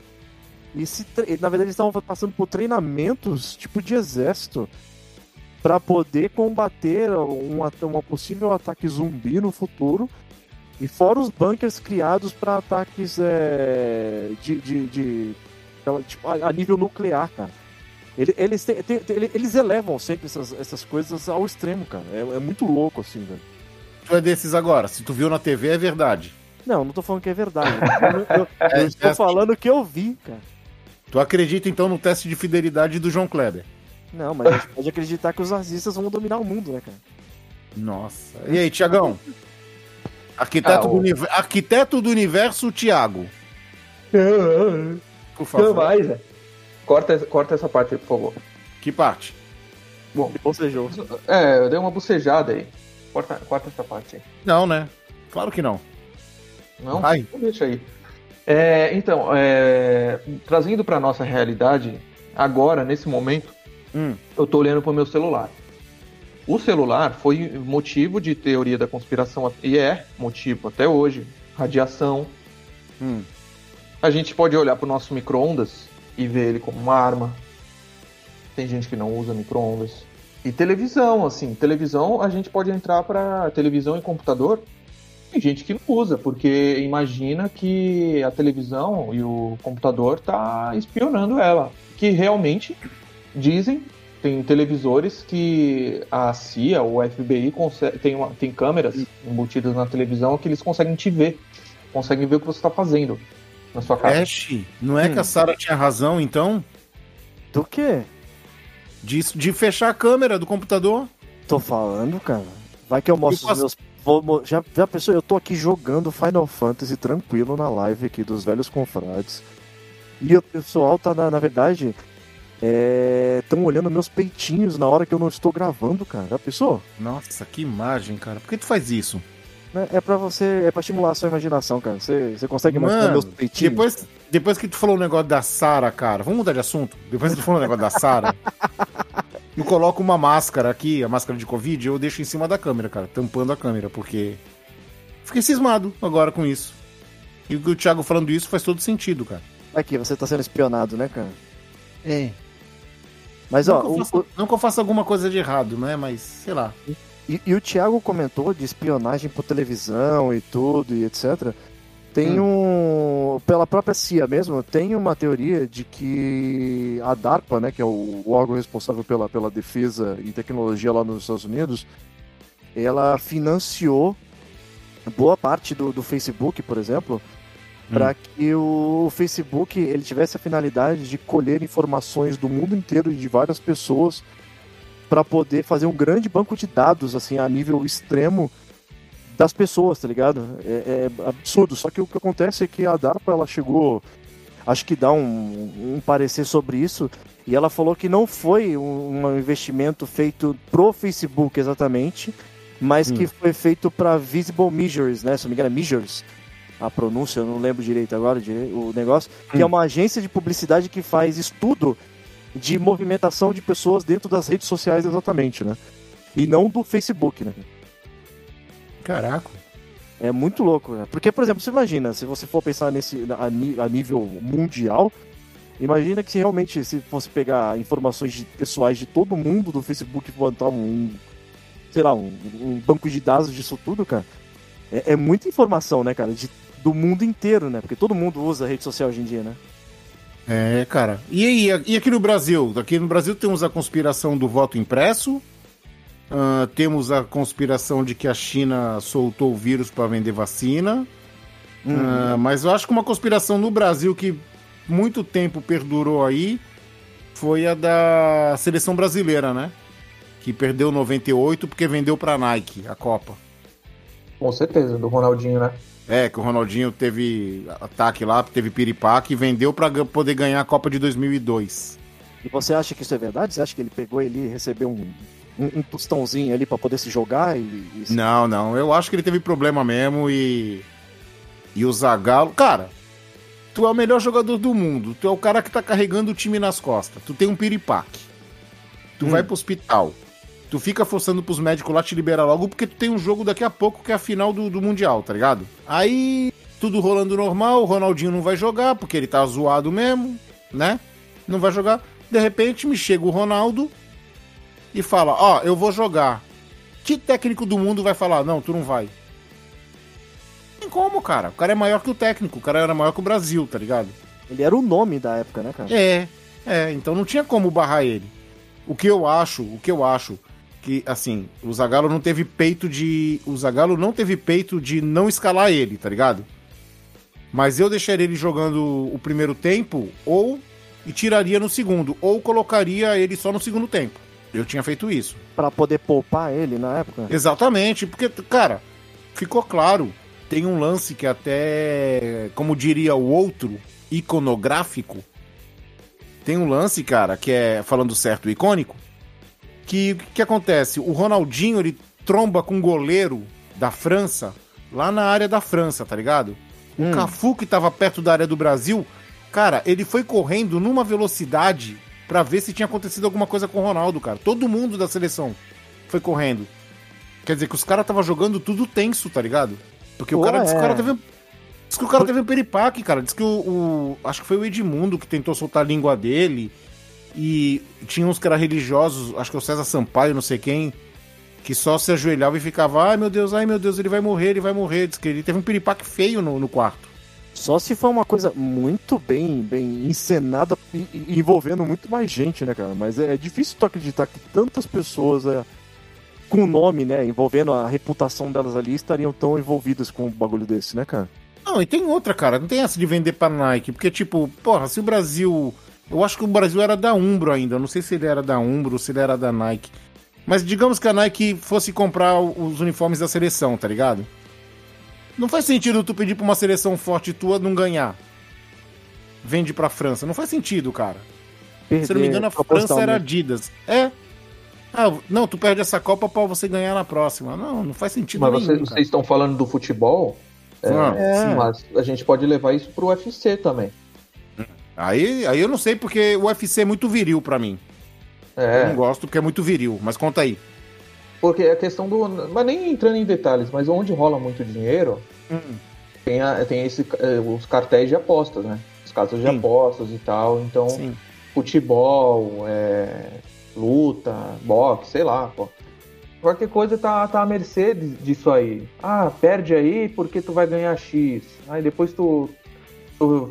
e se, na verdade eles estavam passando por treinamentos tipo de exército pra poder combater um, uma possível ataque zumbi no futuro e fora os bunkers criados pra ataques é, de, de, de- de- tipo, a, a nível nuclear, cara. Ele- Eles, têm- têm- têm- eles elevam sempre essas, essas coisas ao extremo, cara. É, é muito louco, assim, velho. Tu é desses agora. Se tu viu na TV, é verdade. Não, não tô falando que é verdade. Eu, eu- eu É, estou é- falando que eu vi, cara. Tu acredita então no teste de fidelidade do João Kleber? Não, mas a gente pode acreditar que os nazistas vão dominar o mundo, né, cara? Nossa. E aí, Tiagão? Arquiteto, Ah, do o- Arquiteto do universo, Tiago. Por favor. mais, é. Corta, essa- corta essa parte aí, por favor. Que parte? Ou seja, É, eu dei uma bucejada aí. Corta, corta essa parte aí. Não, né? Claro que não. Não? Vai. Então Deixa aí. É, então, é, trazendo para nossa realidade, agora, nesse momento, Hum. eu tô olhando pro meu celular. O celular foi motivo de teoria da conspiração, e é motivo até hoje. Radiação. Hum. A gente pode olhar pro nosso micro-ondas e ver ele como uma arma. Tem gente que não usa micro-ondas. E televisão, assim, televisão a gente pode entrar para televisão e computador. Tem gente que não usa, porque imagina que a televisão e o computador tá espionando ela. Que realmente dizem, tem televisores que a CIA ou o FBI tem, uma- tem câmeras embutidas na televisão que eles conseguem te ver. Conseguem ver o que você está fazendo na sua casa. Ash, não é Hum. que a Sarah tinha razão, então? do quê? De, de fechar a câmera do computador? Tô falando, cara. Vai que eu mostro Eu os meus. vou já, já pensou? Eu tô aqui jogando Final Fantasy tranquilo na live aqui dos velhos confrades. E o pessoal tá, na, na verdade, estão olhando meus peitinhos na hora que eu não estou gravando, cara. Já pensou? Nossa, que imagem, cara. Por que tu faz isso? Né? É pra você. É pra estimular a sua imaginação, cara. Você, você consegue imaginar Mano, meus peitinhos? depois, depois que tu falou o negócio da Sara, cara, vamos mudar de assunto? Depois que tu falou o negócio da Sara, eu coloco uma máscara aqui, a máscara de Covid, eu deixo em cima da câmera, cara, tampando a câmera, porque fiquei cismado agora com isso. E o Thiago falando isso faz todo sentido, cara. Aqui, você tá sendo espionado, né, cara? É. Mas, Não, ó, que o- faça, não que eu faça alguma coisa de errado, né? Mas, sei lá. E, e o Thiago comentou de espionagem por televisão e tudo e etc. Tem um. Pela própria CIA mesmo, tem uma teoria de que a DARPA, né, que é o, o órgão responsável pela, pela defesa e tecnologia lá nos Estados Unidos, ela financiou boa parte do, do Facebook, por exemplo, para que o Facebook ele tivesse a finalidade de colher informações do mundo inteiro e de várias pessoas para poder fazer um grande banco de dados, assim, a nível extremo das pessoas, tá ligado? É, é absurdo. Só que o que acontece é que a DARPA, ela chegou, acho que dá um, um parecer sobre isso, e ela falou que não foi um, um investimento feito pro Facebook exatamente, mas que foi feito para Visible Measures, né? Se não me engano, é Measures. A pronúncia, eu não lembro direito agora o negócio, que é uma agência de publicidade que faz estudo de movimentação de pessoas dentro das redes sociais exatamente, né? E não do Facebook, né? Caraca. É muito louco, né? Porque, por exemplo, você imagina, se você for pensar nesse a, a nível mundial, imagina que se realmente se fosse pegar informações de- pessoais de todo mundo do Facebook e botar um, sei lá, um, um banco de dados disso tudo, cara, é, é muita informação, né, cara, de, do mundo inteiro, né? Porque todo mundo usa rede social hoje em dia, né? É, cara. E aí, e aqui no Brasil? Aqui no Brasil temos a conspiração do voto impresso. ah, temos a conspiração de que a China soltou o vírus para vender vacina. Ah, mas eu acho que uma conspiração no Brasil que muito tempo perdurou aí foi a da seleção brasileira, né? Que perdeu 98 porque vendeu pra Nike a Copa. Com certeza, do Ronaldinho, né? É, que o Ronaldinho teve ataque lá, teve piripaque e vendeu pra ga- poder ganhar a Copa de 2002. E você acha que isso é verdade? Você acha que ele pegou ele e recebeu um, um, um tostãozinho ali pra poder se jogar e, e Não, não. Eu acho que ele teve problema mesmo e. E o Zagallo. Cara, tu é o melhor jogador do mundo. Tu é o cara que tá carregando o time nas costas. Tu tem um piripaque. Tu vai pro hospital. Tu fica forçando pros médicos lá te liberar logo porque tu tem um jogo daqui a pouco que é a final do, do Mundial, tá ligado? Aí, tudo rolando normal, o Ronaldinho não vai jogar porque ele tá zoado mesmo, né? Não vai jogar. De repente me chega o Ronaldo e fala: Ó, eu vou jogar. Que técnico do mundo vai falar, não, tu não vai? Tem como, cara. O cara é maior que o técnico, o cara era maior que o Brasil, tá ligado? ele era o nome da época, né, cara? É, é, então não tinha como barrar ele. O que eu acho, o que eu acho, que assim, o Zagallo não teve peito de. O Zagallo não teve peito de não escalar ele, tá ligado? Mas eu deixaria ele jogando o primeiro tempo, ou e tiraria no segundo, ou colocaria ele só no segundo tempo. Eu tinha feito isso. Pra poder poupar ele na época. Exatamente, porque, cara, ficou claro. Tem um lance que até, como diria o outro, iconográfico. Tem um lance, cara, que é, falando certo, icônico, que o que, que acontece? O Ronaldinho, ele tromba com um goleiro da França, lá na área da França, tá ligado? O Cafu, que tava perto da área do Brasil, cara, ele foi correndo numa velocidade pra ver se tinha acontecido alguma coisa com o Ronaldo, cara. Todo mundo da seleção foi correndo. Quer dizer que os caras tava jogando tudo tenso, tá ligado? Porque o Pô, cara, o é. cara teve. Diz que o cara teve um peripaque, cara. Diz que o, o- Acho que foi o Edmundo que tentou soltar a língua dele. E tinha uns eram religiosos, acho que é o César Sampaio, não sei quem, que só se ajoelhava e ficava, ai meu Deus, ai meu Deus, ele vai morrer, ele vai morrer. Diz que ele teve um peripaque feio no, no quarto. Só se for uma coisa muito bem, bem encenada envolvendo muito mais gente, né, cara? Mas é, difícil tu acreditar que tantas pessoas é, com nome, né, envolvendo a reputação delas ali, estariam tão envolvidas com um bagulho desse, né, cara? Não, e tem outra, cara. Não tem essa de vender pra Nike. Porque, tipo, porra, se o Brasil. Eu acho que o Brasil era da Umbro ainda. Eu não sei se ele era da Umbro ou se ele era da Nike. Mas digamos que a Nike fosse comprar os uniformes da seleção, tá ligado? Não faz sentido tu pedir pra uma seleção forte tua não ganhar. Vende pra França. Não faz sentido, cara. Se eu não me engano, a França era Adidas. É. Ah, não, tu perde essa Copa pra você ganhar na próxima. Não, não faz sentido Mas nenhum. vocês, cara. vocês estão falando do futebol, É. sim. mas a gente pode levar isso pro UFC também. Aí, aí eu não sei porque o UFC é muito viril pra mim. Eu não É, gosto porque é muito viril, mas conta aí. porque a questão do. Mas nem entrando em detalhes, mas onde rola muito dinheiro, tem, a- tem esse, eh, os cartéis de apostas, né? Os casas de Sim. apostas e tal. Então, Sim. futebol, é, luta, boxe, sei lá, pô. Qualquer coisa tá, tá à mercê disso aí. Ah, perde aí porque tu vai ganhar X. Aí depois tu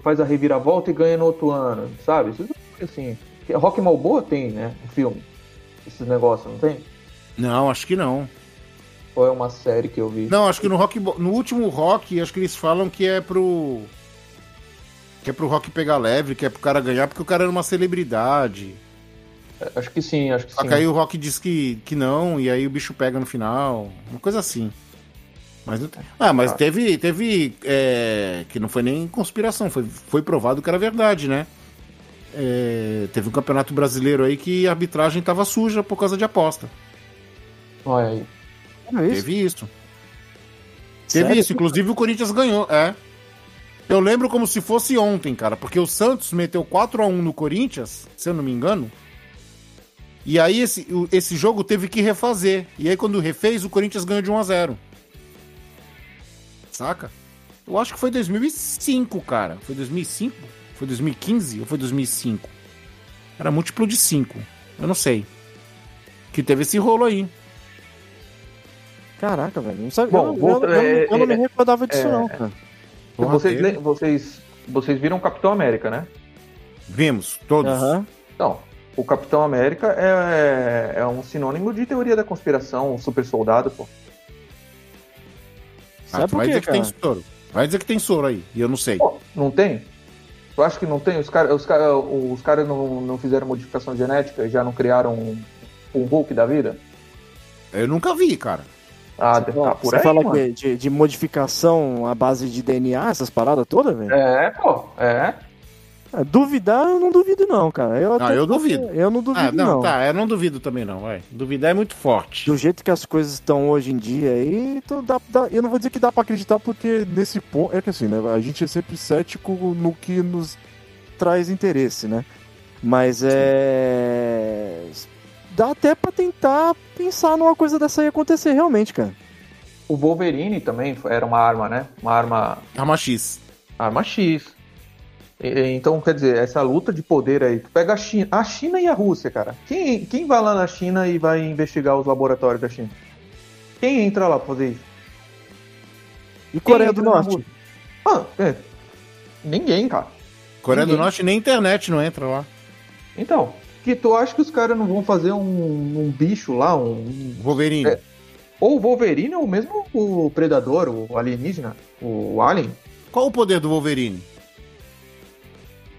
faz a reviravolta e ganha no outro ano, sabe? Isso assim. Rock Malboa tem, né? O filme. Esses negócios, não tem? Não, acho que não. Ou é uma série que eu vi? Não, acho que no rock, no último rock, acho que eles falam que é pro que é pro rock pegar leve, que é pro cara ganhar porque o cara era uma celebridade. Acho que sim, acho que Só sim. que aí o Rock diz que, que não, e aí o bicho pega no final. Uma coisa assim. Mas não tem- Ah, mas teve. teve é, que não foi nem conspiração, foi, foi provado que era verdade, né? É, teve um campeonato brasileiro aí que a arbitragem tava suja por causa de aposta. Olha aí. É isso? Teve isso. Teve Sério? isso, inclusive o Corinthians ganhou, é. Eu lembro como se fosse ontem, cara, porque o Santos meteu 4 a 1 no Corinthians, se eu não me engano. E aí esse, esse jogo teve que refazer. E aí quando refez, o Corinthians ganhou de 1 a 0. Saca? Eu acho que foi 2005, cara. Foi 2005? Foi 2015 ou foi 2005? Era múltiplo de 5. Eu não sei. Que teve esse rolo aí. Caraca, velho. Não sabe, Bom, eu, eu- eu- eu é- não me é- recordava disso, é- não, cara. Porra, vocês, vocês, vocês viram Capitão América, né? Vimos, todos. Aham. Não. O Capitão América é, é um sinônimo de teoria da conspiração, um super soldado, pô. Ah, Sabe tu por vai quê, dizer que tem cara? soro. Vai dizer que tem soro aí, e eu não sei. Pô, não tem? Tu acha que não tem? Os caras os cara, os cara não, não fizeram modificação genética e já não criaram um, um Hulk da vida? Eu nunca vi, cara. Ah, tá por Você aí, fala mano. que de, de modificação à base de DNA, essas paradas todas, velho? É, pô, é. Duvidar, eu não duvido, não, cara. Eu, Ah, eu duvido. Eu não duvido, Ah, não, não. tá, eu não duvido também não, vai. Duvidar é muito forte. Do jeito que as coisas estão hoje em dia aí, então dá, dá- eu não vou dizer que dá pra acreditar porque Nesse ponto, é que assim, né? A gente é sempre cético no que nos traz interesse, né? Mas é. Dá até pra tentar pensar numa coisa dessa aí acontecer realmente, cara. O Wolverine também era uma arma, né? Uma arma, Arma X. arma X. Então, quer dizer, essa luta de poder aí, tu pega a China, a China e a Rússia, cara. Quem, quem vai lá na China e vai investigar os laboratórios da China? Quem entra lá pra fazer isso? E Coreia do Norte? Ah, é. Ninguém, cara. Coreia do Ninguém. Norte nem internet não entra lá. Então, que tu acha que os caras não vão fazer um, um bicho lá, um, Wolverine. É. ou o Wolverine ou mesmo o Predador, o alienígena, o Alien? Qual o poder do Wolverine?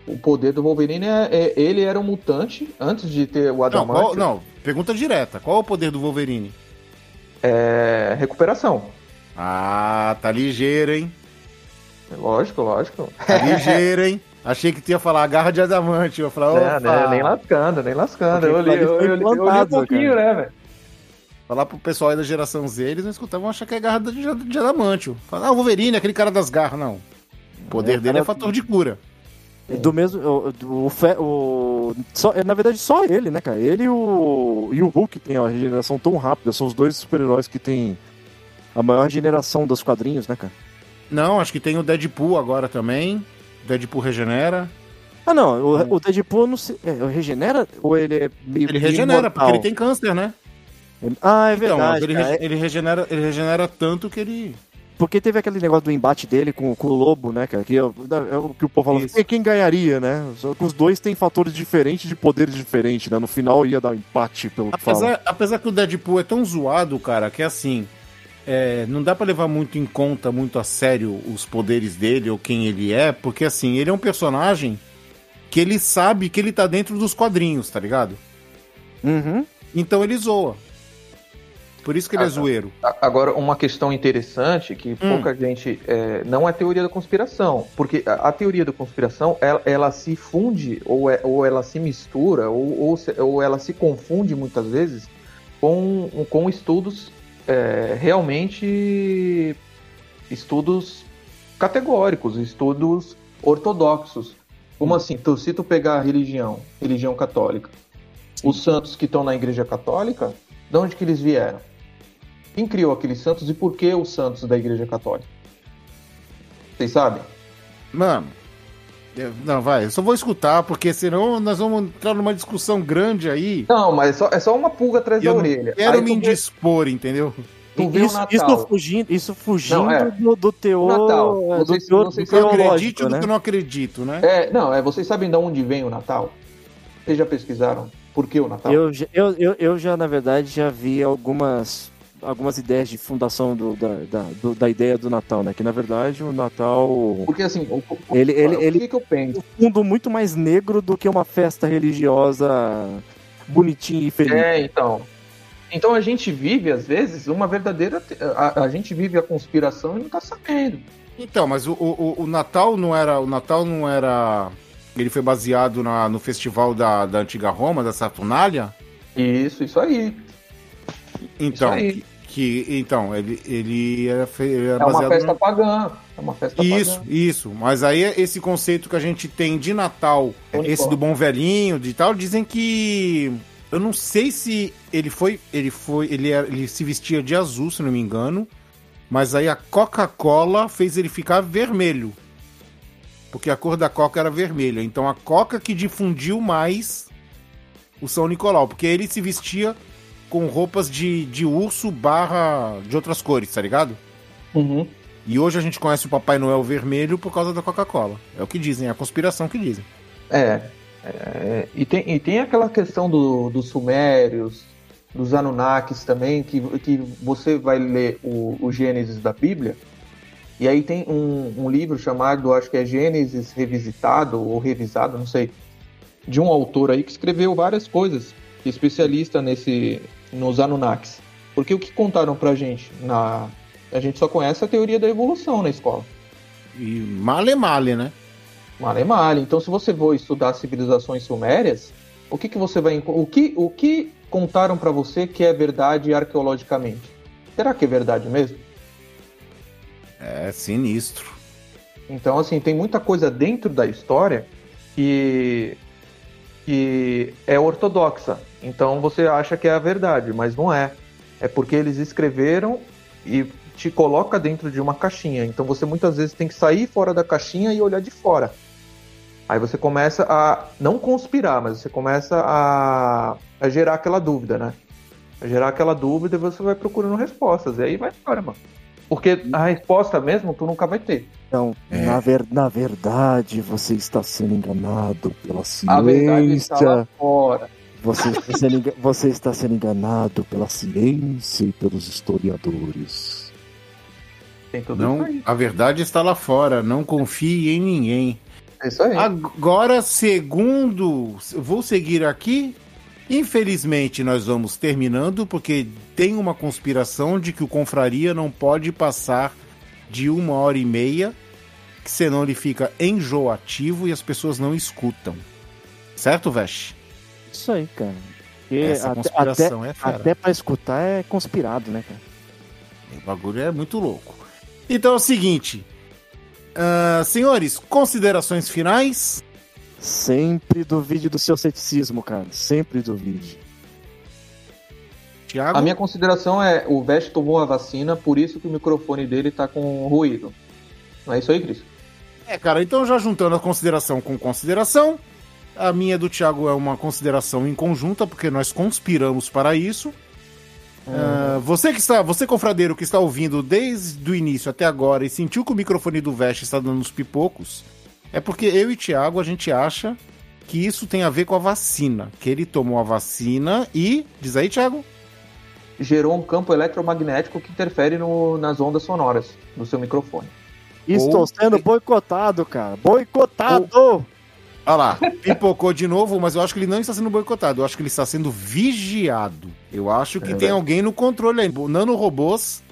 O poder do Wolverine é, é- ele era um mutante antes de ter o Não, Adamantio. qual- não, pergunta direta. Qual é o poder do Wolverine? É recuperação. Ah, tá ligeiro, hein? Lógico, lógico. Tá ligeiro, hein? Achei que tu ia falar a garra de adamante. Eu ia falar, É, opa, né, nem lascando, nem lascando. Eu li, eu, eu, eu li um pouquinho, né, velho? falar pro pessoal aí da geração Z, eles não escutavam, achar que é garra de, de adamante. Falar, ah, o Wolverine, aquele cara das garras, não. O poder É, dele cara- é fator de cura. Do mesmo. O, o, o- só, é, na verdade, só ele, né, cara? Ele e o, e o Hulk tem a regeneração tão rápida. São os dois super-heróis que têm a maior regeneração dos quadrinhos, né, cara? Não, acho que tem o Deadpool agora também. Deadpool regenera. Ah, não. O, o Deadpool não se, é, regenera ou ele é meio. Ele regenera, imortal? porque ele tem câncer, né? Ah, é Então, verdade. ele, cara. rege- ele regenera, ele regenera tanto que ele. Porque teve aquele negócio do embate dele com, com o Lobo, né, cara? Que é, o- é o que o povo fala. Isso. "Quem- ganharia, né? Só que os dois têm fatores diferentes de poderes diferentes, né? No final ia dar um empate, pelo que fala. Apesar, apesar que o Deadpool é tão zoado, cara, que assim. é, não dá pra levar muito em conta, muito a sério os poderes dele ou quem ele é, porque assim, ele é um personagem que ele sabe que ele tá dentro dos quadrinhos, tá ligado? Uhum. Então ele zoa. Por isso que ele Ah, é zoeiro. Agora, uma questão interessante que Hum. pouca gente. é, não é teoria da conspiração, porque a, a teoria da conspiração ela, ela se funde, ou, é- ou ela se mistura, ou, ou, se- ou ela se confunde muitas vezes com, com estudos é, realmente. estudos categóricos, estudos ortodoxos. Como assim? Tu, se tu pegar a religião, religião católica, os santos que estão na igreja católica, de onde que eles vieram? Quem criou aqueles santos e por que os santos da Igreja Católica? Vocês sabem? Mano. não, vai, eu só vou escutar, porque senão nós vamos entrar numa discussão grande aí. Não, mas é só, é só uma pulga atrás Eu da orelha. quero Aí me vê- indispor, entendeu? vê o Isso, isso fugindo, isso fugindo Não, é. do, do teor, Natal. é, do Vocês- teor vocês Do que eu acredito e do né? que eu não acredito, né? É, não, é, vocês sabem de onde vem o Natal? Vocês já pesquisaram por que o Natal? Eu, eu, eu, eu já, na verdade, já vi algumas, algumas ideias de fundação do, da, da, do- da ideia do Natal, né? Que, na verdade, o Natal... Porque assim, o, o- Ele- ele- o ele- que, que eu penso? um mundo muito mais negro do que uma festa religiosa bonitinho e feliz. É, então. Então a gente vive, às vezes, uma verdadeira. A, a gente vive a conspiração e não tá sabendo. Então, mas o, o, o Natal não era. O Natal não era. Ele foi baseado na, no festival da, da antiga Roma, da Saturnália? Isso, isso aí. Então, que, então ele, ele era, ele era É uma festa no- pagã. É uma festa Isso, pagã. isso. Mas aí esse conceito que a gente tem de Natal, esse do bom velhinho, de tal, dizem que eu não sei se ele foi, ele foi, ele, era- ele se vestia de azul, se não me engano, mas aí a Coca-Cola fez ele ficar vermelho. Porque a cor da Coca era vermelha. Então a Coca que difundiu mais o São Nicolau, porque ele se vestia com roupas de, de urso barra de outras cores, tá ligado? Uhum. E hoje a gente conhece o Papai Noel vermelho por causa da Coca-Cola. É o que dizem, é a conspiração que dizem. É. é, e, tem, e tem aquela questão do, dos sumérios, dos Anunnakis também, que, que você vai ler o, o Gênesis da Bíblia, e aí tem um, um livro chamado, acho que é Gênesis Revisitado, ou Revisado, não sei, de um autor aí que escreveu várias coisas, que é especialista nesse, nos Anunnakis. Porque o que contaram pra gente? Na, a gente só conhece a teoria da evolução na escola. E male male, né? Male male. Então, se você for estudar civilizações sumérias, o que, que você vai o que o que contaram pra você que é verdade arqueologicamente? Será que é verdade mesmo? É sinistro. Então, assim, tem muita coisa dentro da história que que é ortodoxa. Então, você acha que é a verdade, mas não é. É porque eles escreveram e te coloca dentro de uma caixinha. Então, você muitas vezes tem que sair fora da caixinha e olhar de fora. Aí você começa a não conspirar, mas você começa a, a gerar aquela dúvida, né? A gerar aquela dúvida e você vai procurando respostas. E aí vai embora, mano. Porque a resposta mesmo tu nunca vai ter. Então, É. na, ver, na verdade, você está sendo enganado pela A verdade está lá ciência. fora. Você está, sendo, você está sendo enganado pela ciência e pelos historiadores. Tem tudo isso Não, a verdade está lá fora. Não confie em ninguém. É isso aí. Agora, segundo, vou seguir aqui. Infelizmente, nós vamos terminando porque tem uma conspiração de que o Confraria não pode passar de uma hora e meia, que senão ele fica enjoativo e as pessoas não escutam. Certo, Vesh? Isso aí, cara. Porque Essa conspiração até, é fera. até pra escutar é conspirado, né, cara? O bagulho é muito louco. Então é o seguinte. ah, senhores, considerações finais? Sempre duvide do seu ceticismo, cara. Sempre duvide. Tiago? A minha consideração é: o Vest tomou a vacina, por isso que o microfone dele tá com ruído. Não é isso aí, Cris? É, cara, então já juntando a consideração com consideração, a minha do Thiago é uma consideração em conjunta, porque nós conspiramos para isso. Ah, você que está, você confradeiro que está ouvindo desde o início até agora e sentiu que o microfone do Vest está dando uns pipocos, é porque eu e Thiago a gente acha que isso tem a ver com a vacina, que ele tomou a vacina e, diz aí, Thiago? Gerou um campo eletromagnético que interfere no- nas ondas sonoras do seu microfone. Estou Ou- sendo boicotado, cara. Boicotado! Olha lá, pipocou de novo, mas eu acho que ele não está sendo boicotado, eu acho que ele está sendo vigiado. Eu acho que É tem alguém no controle aí. Nanorobôs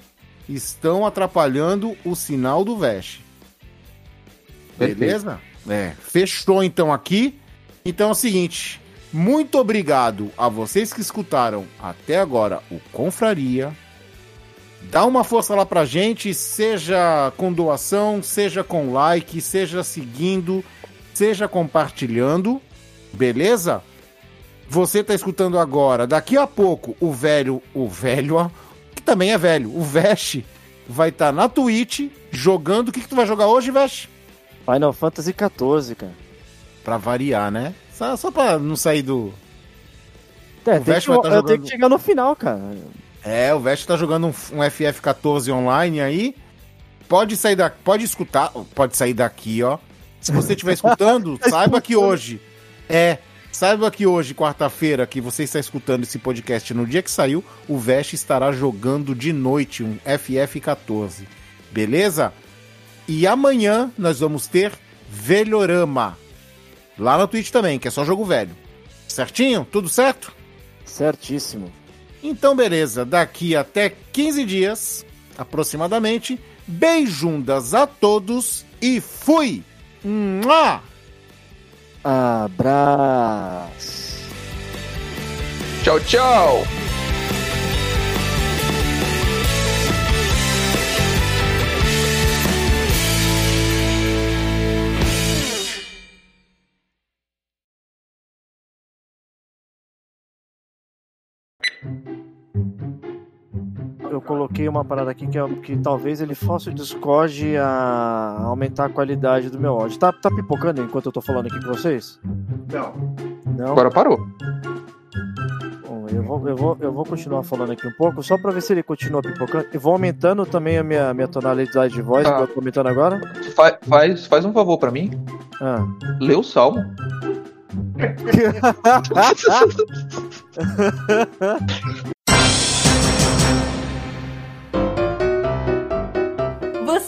estão atrapalhando o sinal do Vesh. Perfeito. Beleza? É, fechou então aqui. Então é o seguinte, muito obrigado a vocês que escutaram até agora o Confraria. Dá uma força lá pra gente, seja com doação, seja com like, seja seguindo, seja compartilhando, beleza? Você tá escutando agora, daqui a pouco o velho, o velho, que também é velho, o Vesh vai estar na Twitch jogando. O que, que tu vai jogar hoje, Vesh? Final Fantasy XIV, cara. Pra variar, né? Só, só pra não sair do. É, tem Vest que- vai tá eu tenho jogando- que chegar no final, cara. É, o Vest tá jogando um, um FF14 online aí. Pode sair da, pode escutar, pode sair daqui, ó. Se você estiver escutando, saiba que hoje é, saiba que hoje, quarta-feira, que você está escutando esse podcast no dia que saiu, o Vest estará jogando de noite um FF14. Beleza? E amanhã nós vamos ter Velhorama. Lá na Twitch também, que é só jogo velho. Certinho? Tudo certo? Certíssimo. Então, beleza. Daqui até 15 dias, aproximadamente. Beijundas a todos e fui! Mua! Abraço. Tchau, tchau! Coloquei uma parada aqui que, é, que talvez ele force o Discord a aumentar a qualidade do meu áudio. Tá, tá pipocando enquanto eu tô falando aqui com vocês? Não. Não? Agora parou. Bom, eu vou, eu, vou, eu vou continuar falando aqui um pouco, só pra ver se ele continua pipocando. E vou aumentando também a minha, minha tonalidade de voz, Tá. que eu tô aumentando agora. Fa- faz, faz um favor pra mim. Ah. Lê o salmo.